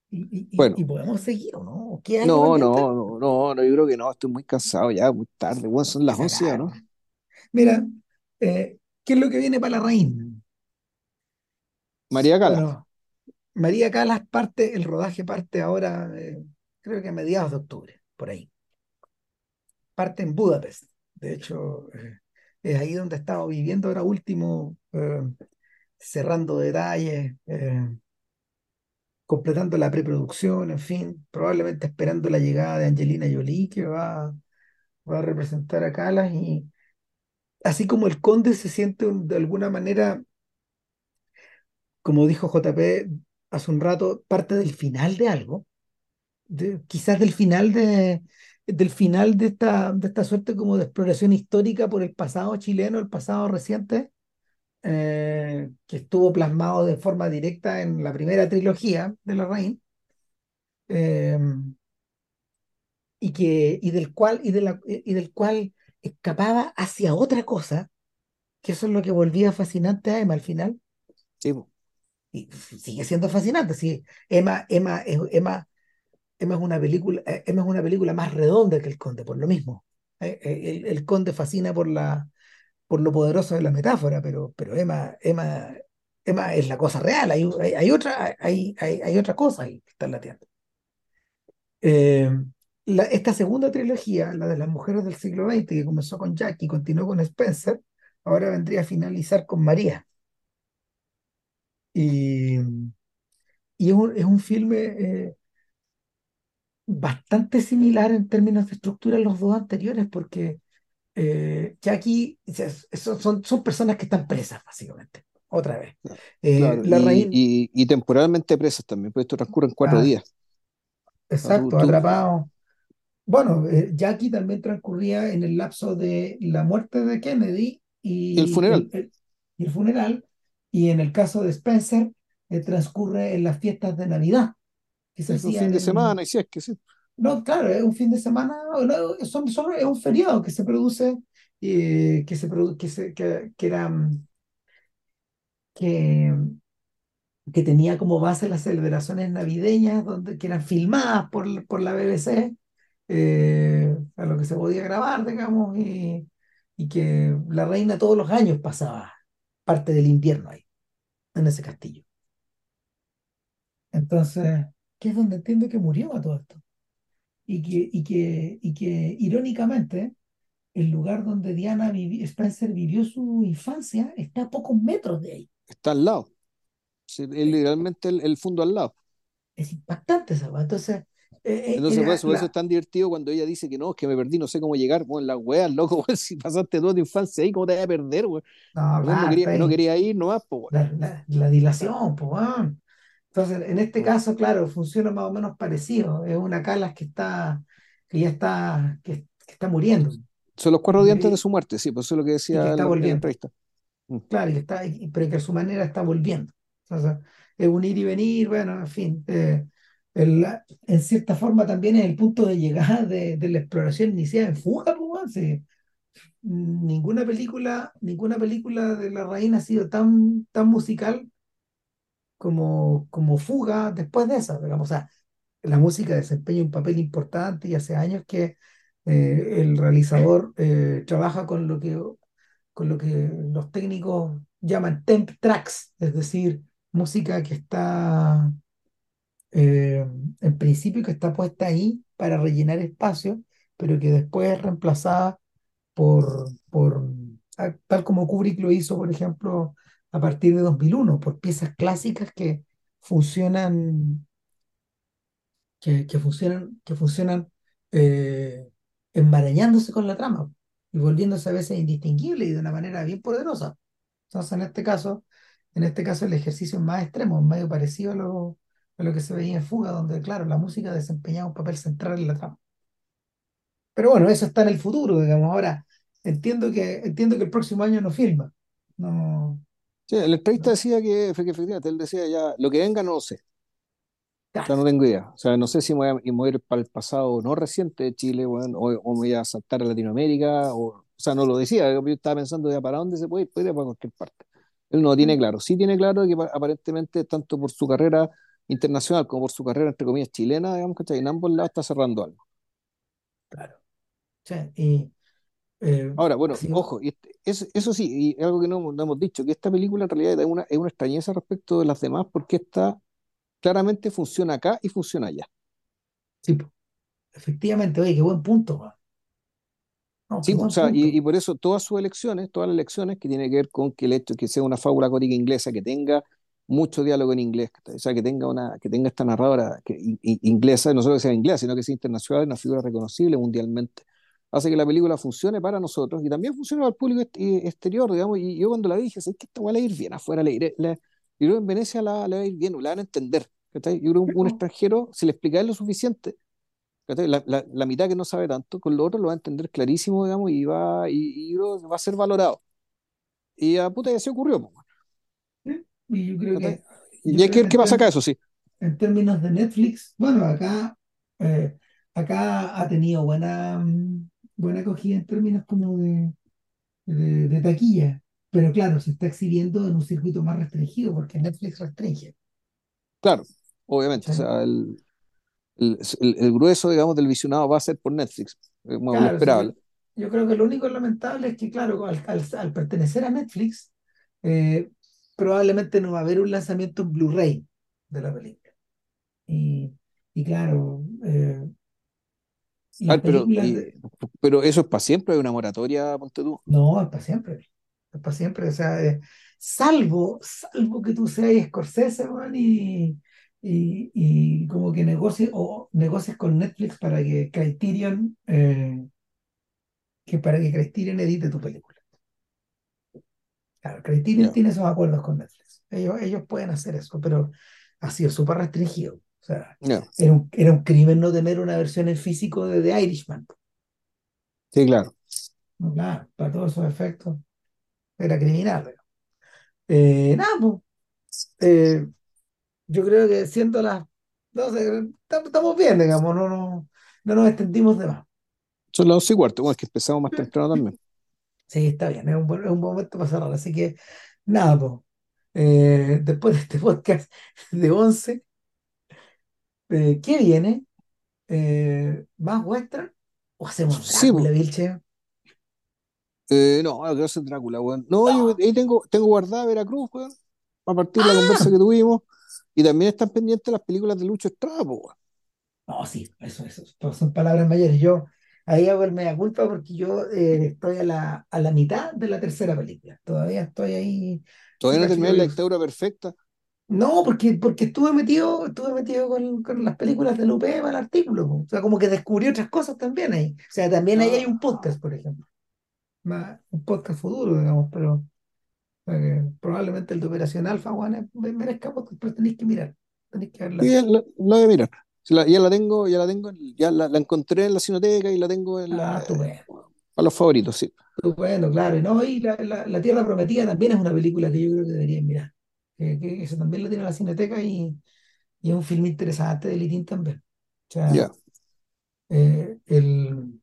Y, y, y- y Bueno, podemos seguir, ¿o no? ¿Queda algo no, no, no, no, no, yo creo que no, estoy muy cansado ya, muy tarde, bueno, son las se 11 ya, ¿no? Mira, eh, ¿qué es lo que viene para la reina? María Cala, Bueno, María Calas parte, el rodaje parte ahora, eh, creo que a mediados de octubre, por ahí. Parte en Budapest. De hecho, eh, es ahí donde he estado viviendo ahora último, cerrando detalles, completando la preproducción, en fin, probablemente esperando la llegada de Angelina Jolie, que va, va a representar a Calas. Y así como el conde se siente de alguna manera, como dijo JP hace un rato, parte del final de algo de- quizás del final de, del final de esta, de esta suerte como de exploración histórica por el pasado chileno, el pasado reciente, eh, que estuvo plasmado de forma directa en la primera trilogía de la Larraín, eh, y y y y del cual escapaba hacia otra cosa, que eso es lo que volvía fascinante a Emma al final, sí, y sigue siendo fascinante. Sí, Emma, Emma, es- Emma Emma es una película, eh, Emma es una película más redonda que El Conde, por lo mismo. Eh, eh, El, el Conde fascina por la, por lo poderoso de la metáfora, pero, pero Emma, Emma, Emma es la cosa real. Hay, hay, hay otra, hay, hay, hay otra cosa ahí que está lateando. Eh, la- esta segunda trilogía, la de las mujeres del siglo XX, que comenzó con Jackie y continuó con Spencer, ahora vendría a finalizar con María. Y, y es un, es un filme eh, bastante similar en términos de estructura a los dos anteriores, porque eh, Jackie son, son, son personas que están presas, básicamente, otra vez. Eh, claro, la y, raíz, y, y temporalmente presas también, pues esto transcurre en cuatro ah, días. Exacto, tú- atrapado. Bueno, eh, Jackie también transcurría en el lapso de la muerte de Kennedy el y el, funeral, el- y el funeral, y en el caso de Spencer, eh, transcurre en las fiestas de Navidad, que se fue un fin de semana, y si es que sí, No, claro, es un fin de semana, no, son, son- es un feriado que se produce, eh, que se produ- que se, que, que era, mm, que, que tenía como base las celebraciones navideñas, donde, que eran filmadas por, por la BBC, eh, a lo que se podía grabar, digamos, y, y que la reina todos los años pasaba parte del invierno ahí, en ese castillo. Entonces, que es donde entiendo que murió a todo esto. Y que, y que, y que irónicamente, el lugar donde Diana vivi- Spencer vivió su infancia está a pocos metros de ahí. está al lado, Sí, es literalmente el, el fondo al lado. Es impactante esa cosa. Entonces, eh, eh, Entonces, por era eso, es tan divertido cuando ella dice que no, es que me perdí, no sé cómo llegar. Bueno, las weas, loco, weón, si pasaste toda tu infancia ahí, ¿cómo te vas a perder, weón? No, no quería, no ahí. quería ir nomás, pues, weón. La, la- la dilación, pues, weón. Entonces, en este caso, claro, funciona más o menos parecido. Es una Calas que está, que ya está, que, que está muriendo. Son los cuatro días antes de que su muerte, sí, pues eso es lo que que decía en está la, volviendo. entrevista. Mm. Claro, y está, pero que a su manera está volviendo. O sea, es un ir y venir, bueno, en fin. eh, el- en cierta forma también es el punto de llegada de, de la exploración inicial en fuga, pues, sí. Ninguna película, ninguna película de la reina ha sido tan, tan musical como, como Fuga después de esa, digamos. O sea, la música desempeña un papel importante y hace años que eh, el realizador eh, trabaja con lo que, con lo que los técnicos llaman temp tracks, es decir, música que está eh, en principio que está puesta ahí para rellenar espacio, pero que después es reemplazada por, por tal como Kubrick lo hizo, por ejemplo, a partir de 2001, por piezas clásicas que funcionan, que, que funcionan, que funcionan eh, enmarañándose con la trama y volviéndose a veces indistinguible y de una manera bien poderosa. Entonces, en este caso, en este caso el ejercicio es más extremo, medio parecido a lo, a lo que se veía en Fuga, donde, claro, la música desempeñaba un papel central en la trama. Pero bueno, eso está en el futuro, digamos. Ahora, entiendo que, entiendo que el próximo año no firma. No, Sí, el entrevista no. decía que, que efectivamente, él decía ya, lo que venga no lo sé. O Ya, sea, no tengo idea. O sea, no sé si me voy a, ir para el pasado no reciente de Chile, weón, o, o me voy a saltar a Latinoamérica, o, o sea, no lo decía. Yo estaba pensando ya para dónde se puede ir, puede ir para cualquier parte. Él no lo tiene sí, claro. Sí tiene claro que pa- aparentemente, tanto por su carrera internacional como por su carrera, entre comillas, chilena, digamos, ¿cachai? En ambos lados está cerrando algo. claro. Sí, y eh, Ahora, bueno, ojo, y este- eso, eso sí, y algo que no, hemos no hemos dicho, que esta película en realidad es una, es una extrañeza respecto de las demás, porque esta claramente funciona acá y funciona allá. sí, efectivamente, oye, qué buen punto, man. No, Sí, o sea, y, y por eso todas sus elecciones, todas las elecciones que tiene que ver con que el hecho de que sea una fábula gótica inglesa, que tenga mucho diálogo en inglés, o sea, que tenga una, que tenga esta narradora que, in- in- inglesa, no solo que sea inglesa, sino que sea internacional, una figura reconocible mundialmente, hace que la película funcione para nosotros y también funcione para el público y- exterior, digamos, y yo cuando la vi dije, ¿sabes que esta va a ir bien afuera? Le iré- la- yo creo en Venecia la, la va a ir bien, la van a entender, ¿cachai? Yo creo un, un extranjero, si le explicáis lo suficiente. La, la, la mitad que no sabe tanto, con lo otro lo va a entender clarísimo, digamos, y va, y, y va a ser valorado. Y a puta ya se ocurrió, sí. Y yo creo que, Y hay que ver qué pasa acá, eso sí. en términos de Netflix, bueno, acá, eh, acá ha tenido buena, mm, buena acogida en términos como de, de, de taquilla. Pero claro, se está exhibiendo en un circuito más restringido porque Netflix restringe. Claro, obviamente, o sea, el, el, grueso, digamos, del visionado va a ser por Netflix, bueno, lo Claro, esperable. yo creo que lo único lamentable es que, claro, al, al- al pertenecer a Netflix, eh, probablemente no va a haber un lanzamiento en Blu-ray de la película. Y, y claro, eh, A las ver, pero, películas y- de... pero eso es para siempre, hay una moratoria, ponte tú. No, es para siempre. Es para siempre. O sea, eh, salvo, salvo que tú seas Scorsese, man, y, y, y como que negocies o negocies con Netflix para que Criterion, eh, que para que Criterion edite tu película. Claro, Ya, tiene esos acuerdos con Netflix. Ellos, ellos pueden hacer eso, pero ha sido súper restringido. O sea, era un, era un crimen no tener una versión en físico de The Irishman. sí, claro. No, claro, para todos esos efectos era criminal. Eh, nada, pues, eh, yo creo que siendo las 12, tam- estamos bien, digamos, no, no, no nos extendimos de más. Son las once y cuarto, bueno, es que empezamos más temprano también. Sí, está bien, es un buen, es un buen momento para cerrar. Así que, nada, pues, eh, después de este podcast de 11, eh, ¿qué viene? Eh, ¿más western? ¿O hacemos Sí, Drácula, Vilche? eh, no, lo que Drácula, weón. No, yo ahí tengo, tengo guardada Veracruz, weón, a partir de la conversa ¡Ah! que tuvimos, y también están pendientes las películas de Lucho Estrada, weón. No, sí, eso, eso son palabras mayores. Yo ahí hago el mea culpa porque yo eh, estoy a la, a la mitad de la tercera película. Todavía estoy ahí. Todavía no terminé la dictadura perfecta. No, porque, porque estuve metido, estuve metido con, con las películas de Lupe para el artículo. O sea, como que descubrí otras cosas también ahí. O sea, también ahí hay un podcast, por ejemplo. Un podcast futuro, digamos, pero que probablemente el de Operación Alfa, bueno, merezca podcast, pero tenéis que mirar, tenéis que verla sí, la, la voy a mirar. La- ya la tengo, ya la tengo, ya la, la encontré en la cineteca y la tengo en Ah, la, eh, estupendo. para los favoritos, sí. Estupendo, claro. No, y la, la, La Tierra Prometida también es una película que yo creo que deberían mirar. Que, que eso también lo tiene la Cineteca y, y es un filme interesante de Litín también. O sea, eh, el,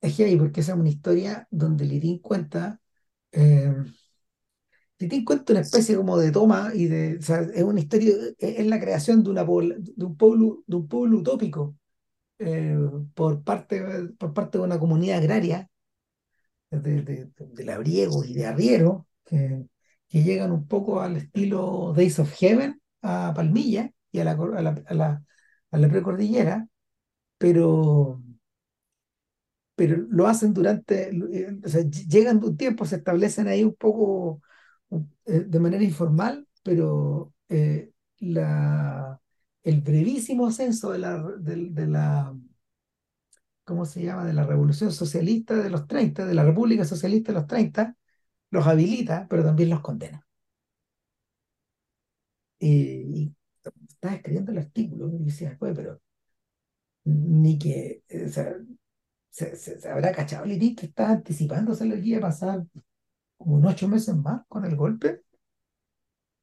es heavy porque esa es una historia donde Litín cuenta, Litín cuenta una especie como de toma y de, o sea, es una historia, es la creación de, una, de un pueblo, de un pueblo utópico eh, por parte, por parte de una comunidad agraria de, de, de labriegos y de arrieros que, que llegan un poco al estilo Days of Heaven a Palmilla y a la, a la, a la, a la precordillera, pero, pero lo hacen durante, eh, o sea, ll- llegan de un tiempo, se establecen ahí un poco eh, de manera informal, pero eh, la, el brevísimo ascenso de la, de, la, ¿cómo se llama?, de la Revolución Socialista de los treinta de la República Socialista de los treinta los habilita, pero también los condena. Y, y estaba escribiendo el artículo y decía, "Oye, pero ni que, eh, o sea, se, se- se habrá cachado Liti que está anticipándose lo que iba a pasar como en ocho meses más con el golpe.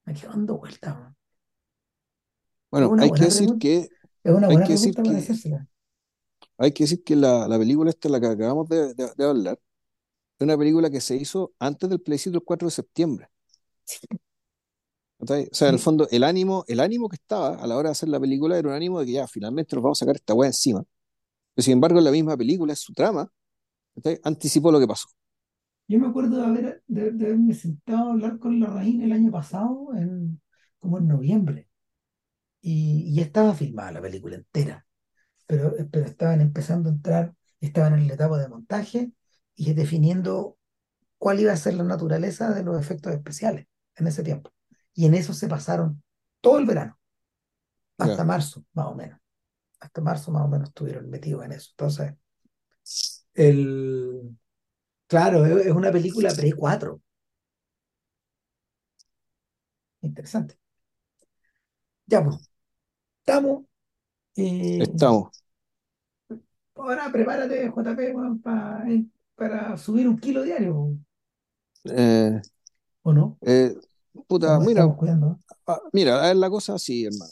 Me quedo dando vueltas. Bueno, hay que decir pregunta, que, es una hay buena que decir para que, hacérsela. hay que decir que la, la película esta, la que acabamos de, de- de hablar, es una película que se hizo antes del plebiscito del 4 de septiembre. O sea, en el Sí, fondo, el ánimo, el ánimo que estaba a la hora de hacer la película era un ánimo de que ya, finalmente nos vamos a sacar esta weá encima. Pero sin embargo, en la misma película, es su trama, anticipó lo que pasó. Yo me acuerdo de, haber, de, de haberme sentado a hablar con la Larraín el año pasado, en, como en noviembre, y, y ya estaba filmada la película entera. pero, pero estaban empezando a entrar, estaban en la etapa de montaje y definiendo cuál iba a ser la naturaleza de los efectos especiales en ese tiempo. Y en eso se pasaron todo el verano, hasta Ya. marzo, más o menos. Hasta marzo más o menos estuvieron metidos en eso. Entonces, el, claro, es es una película pre cuatro Interesante. Ya, pues, estamos. eh, Estamos. ahora prepárate, JP, pa- eh, para subir un kilo diario. Eh, ¿o no? eh, puta, mira, ah, mira, ver la cosa así, hermano.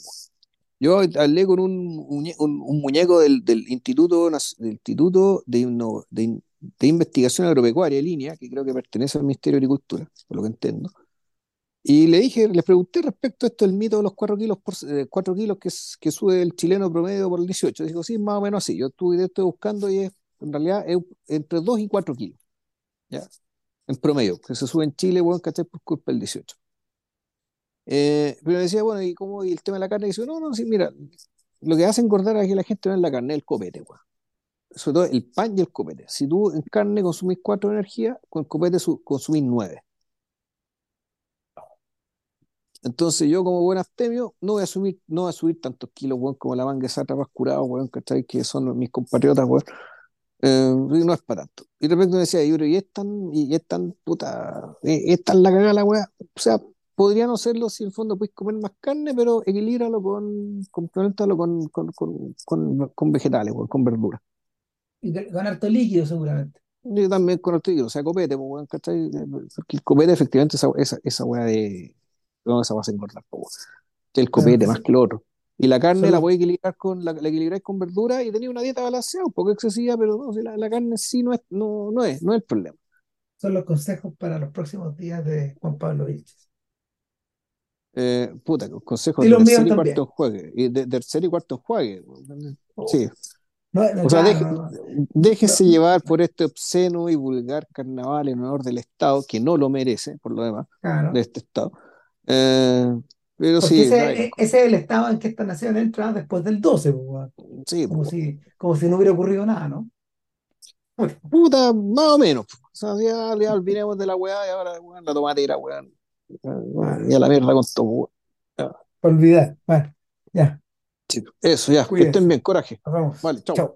Yo hablé con un, muñe- un, un muñeco del, del Instituto, del Instituto de, Inno- de de Investigación Agropecuaria línea, que creo que pertenece al Ministerio de Agricultura, por lo que entiendo. Y le dije, les pregunté respecto a esto del mito de los 4 kilos, por, eh, kilos que, es- que sube el chileno promedio por el 18. Dijo, sí, más o menos así. Yo estuve, estoy buscando y es, en realidad es entre 2 y 4 kilos, ¿ya? En promedio, que se sube en Chile, bueno, ¿cachai? Por culpa del 18. Eh, pero me decía, bueno, ¿y cómo? Y el tema de la carne, y dice, no, no, sí, mira, lo que hace engordar a que la gente no es la carne, es el copete, weón. Sobre todo el pan y el copete. Si tú en carne consumís 4 de energía, con copete su- consumís 9. Entonces yo como buen abstemio no voy a subir, no voy a subir tantos kilos, weón, como la manga esa curado, weón, ¿cachai? Que son mis compatriotas, weón. Eh, no es para tanto. Y de repente me decía, y es tan, y es tan, puta, eh, es tan la cagada la weá. O sea, podría no serlo si en el fondo puedes comer más carne, pero equilíbralo con, complementalo con, con, con, con, con vegetales, weón, con verduras. Y ga- ganar harto líquido seguramente. Yo también con el trigo, o sea, copete, pues, weón, ¿cachai? Porque el copete efectivamente esa, esa, esa weá de, no, esa va a engordar, pues, el copete eso- más que lo otro. Y la carne son la a equilibrar con, la, la equilibráis con verdura y tenía una dieta balanceada, un poco excesiva, pero no, si la, la carne sí no es, no, no es, no es el problema. son los consejos para los próximos días de Juan Pablo Vilches. Eh, puta, con consejos de tercer y cuarto enjuague. Y de tercer y cuarto enjuague. Oh, Sí. No, no, O sea, deje- no, no, déjese no, llevar por este obsceno y vulgar carnaval en honor del Estado, que no lo merece, por lo demás, claro. de este Estado. Eh, pero Porque sí, ese, traigan e- ese es el estado en que esta nación entra después del 12, pues, weón. Sí, como si, como si no hubiera ocurrido nada, ¿no? Bueno, Puta, más o menos. O sea, ya, ya olvidemos de la weá y ahora weón, la tomatera, weón. ah, Y a la mierda con todo. Ya, olvidar. Bueno, ya, Eso, ya, que estén cuídense. bien, coraje. Nos vemos. Vale. Chao.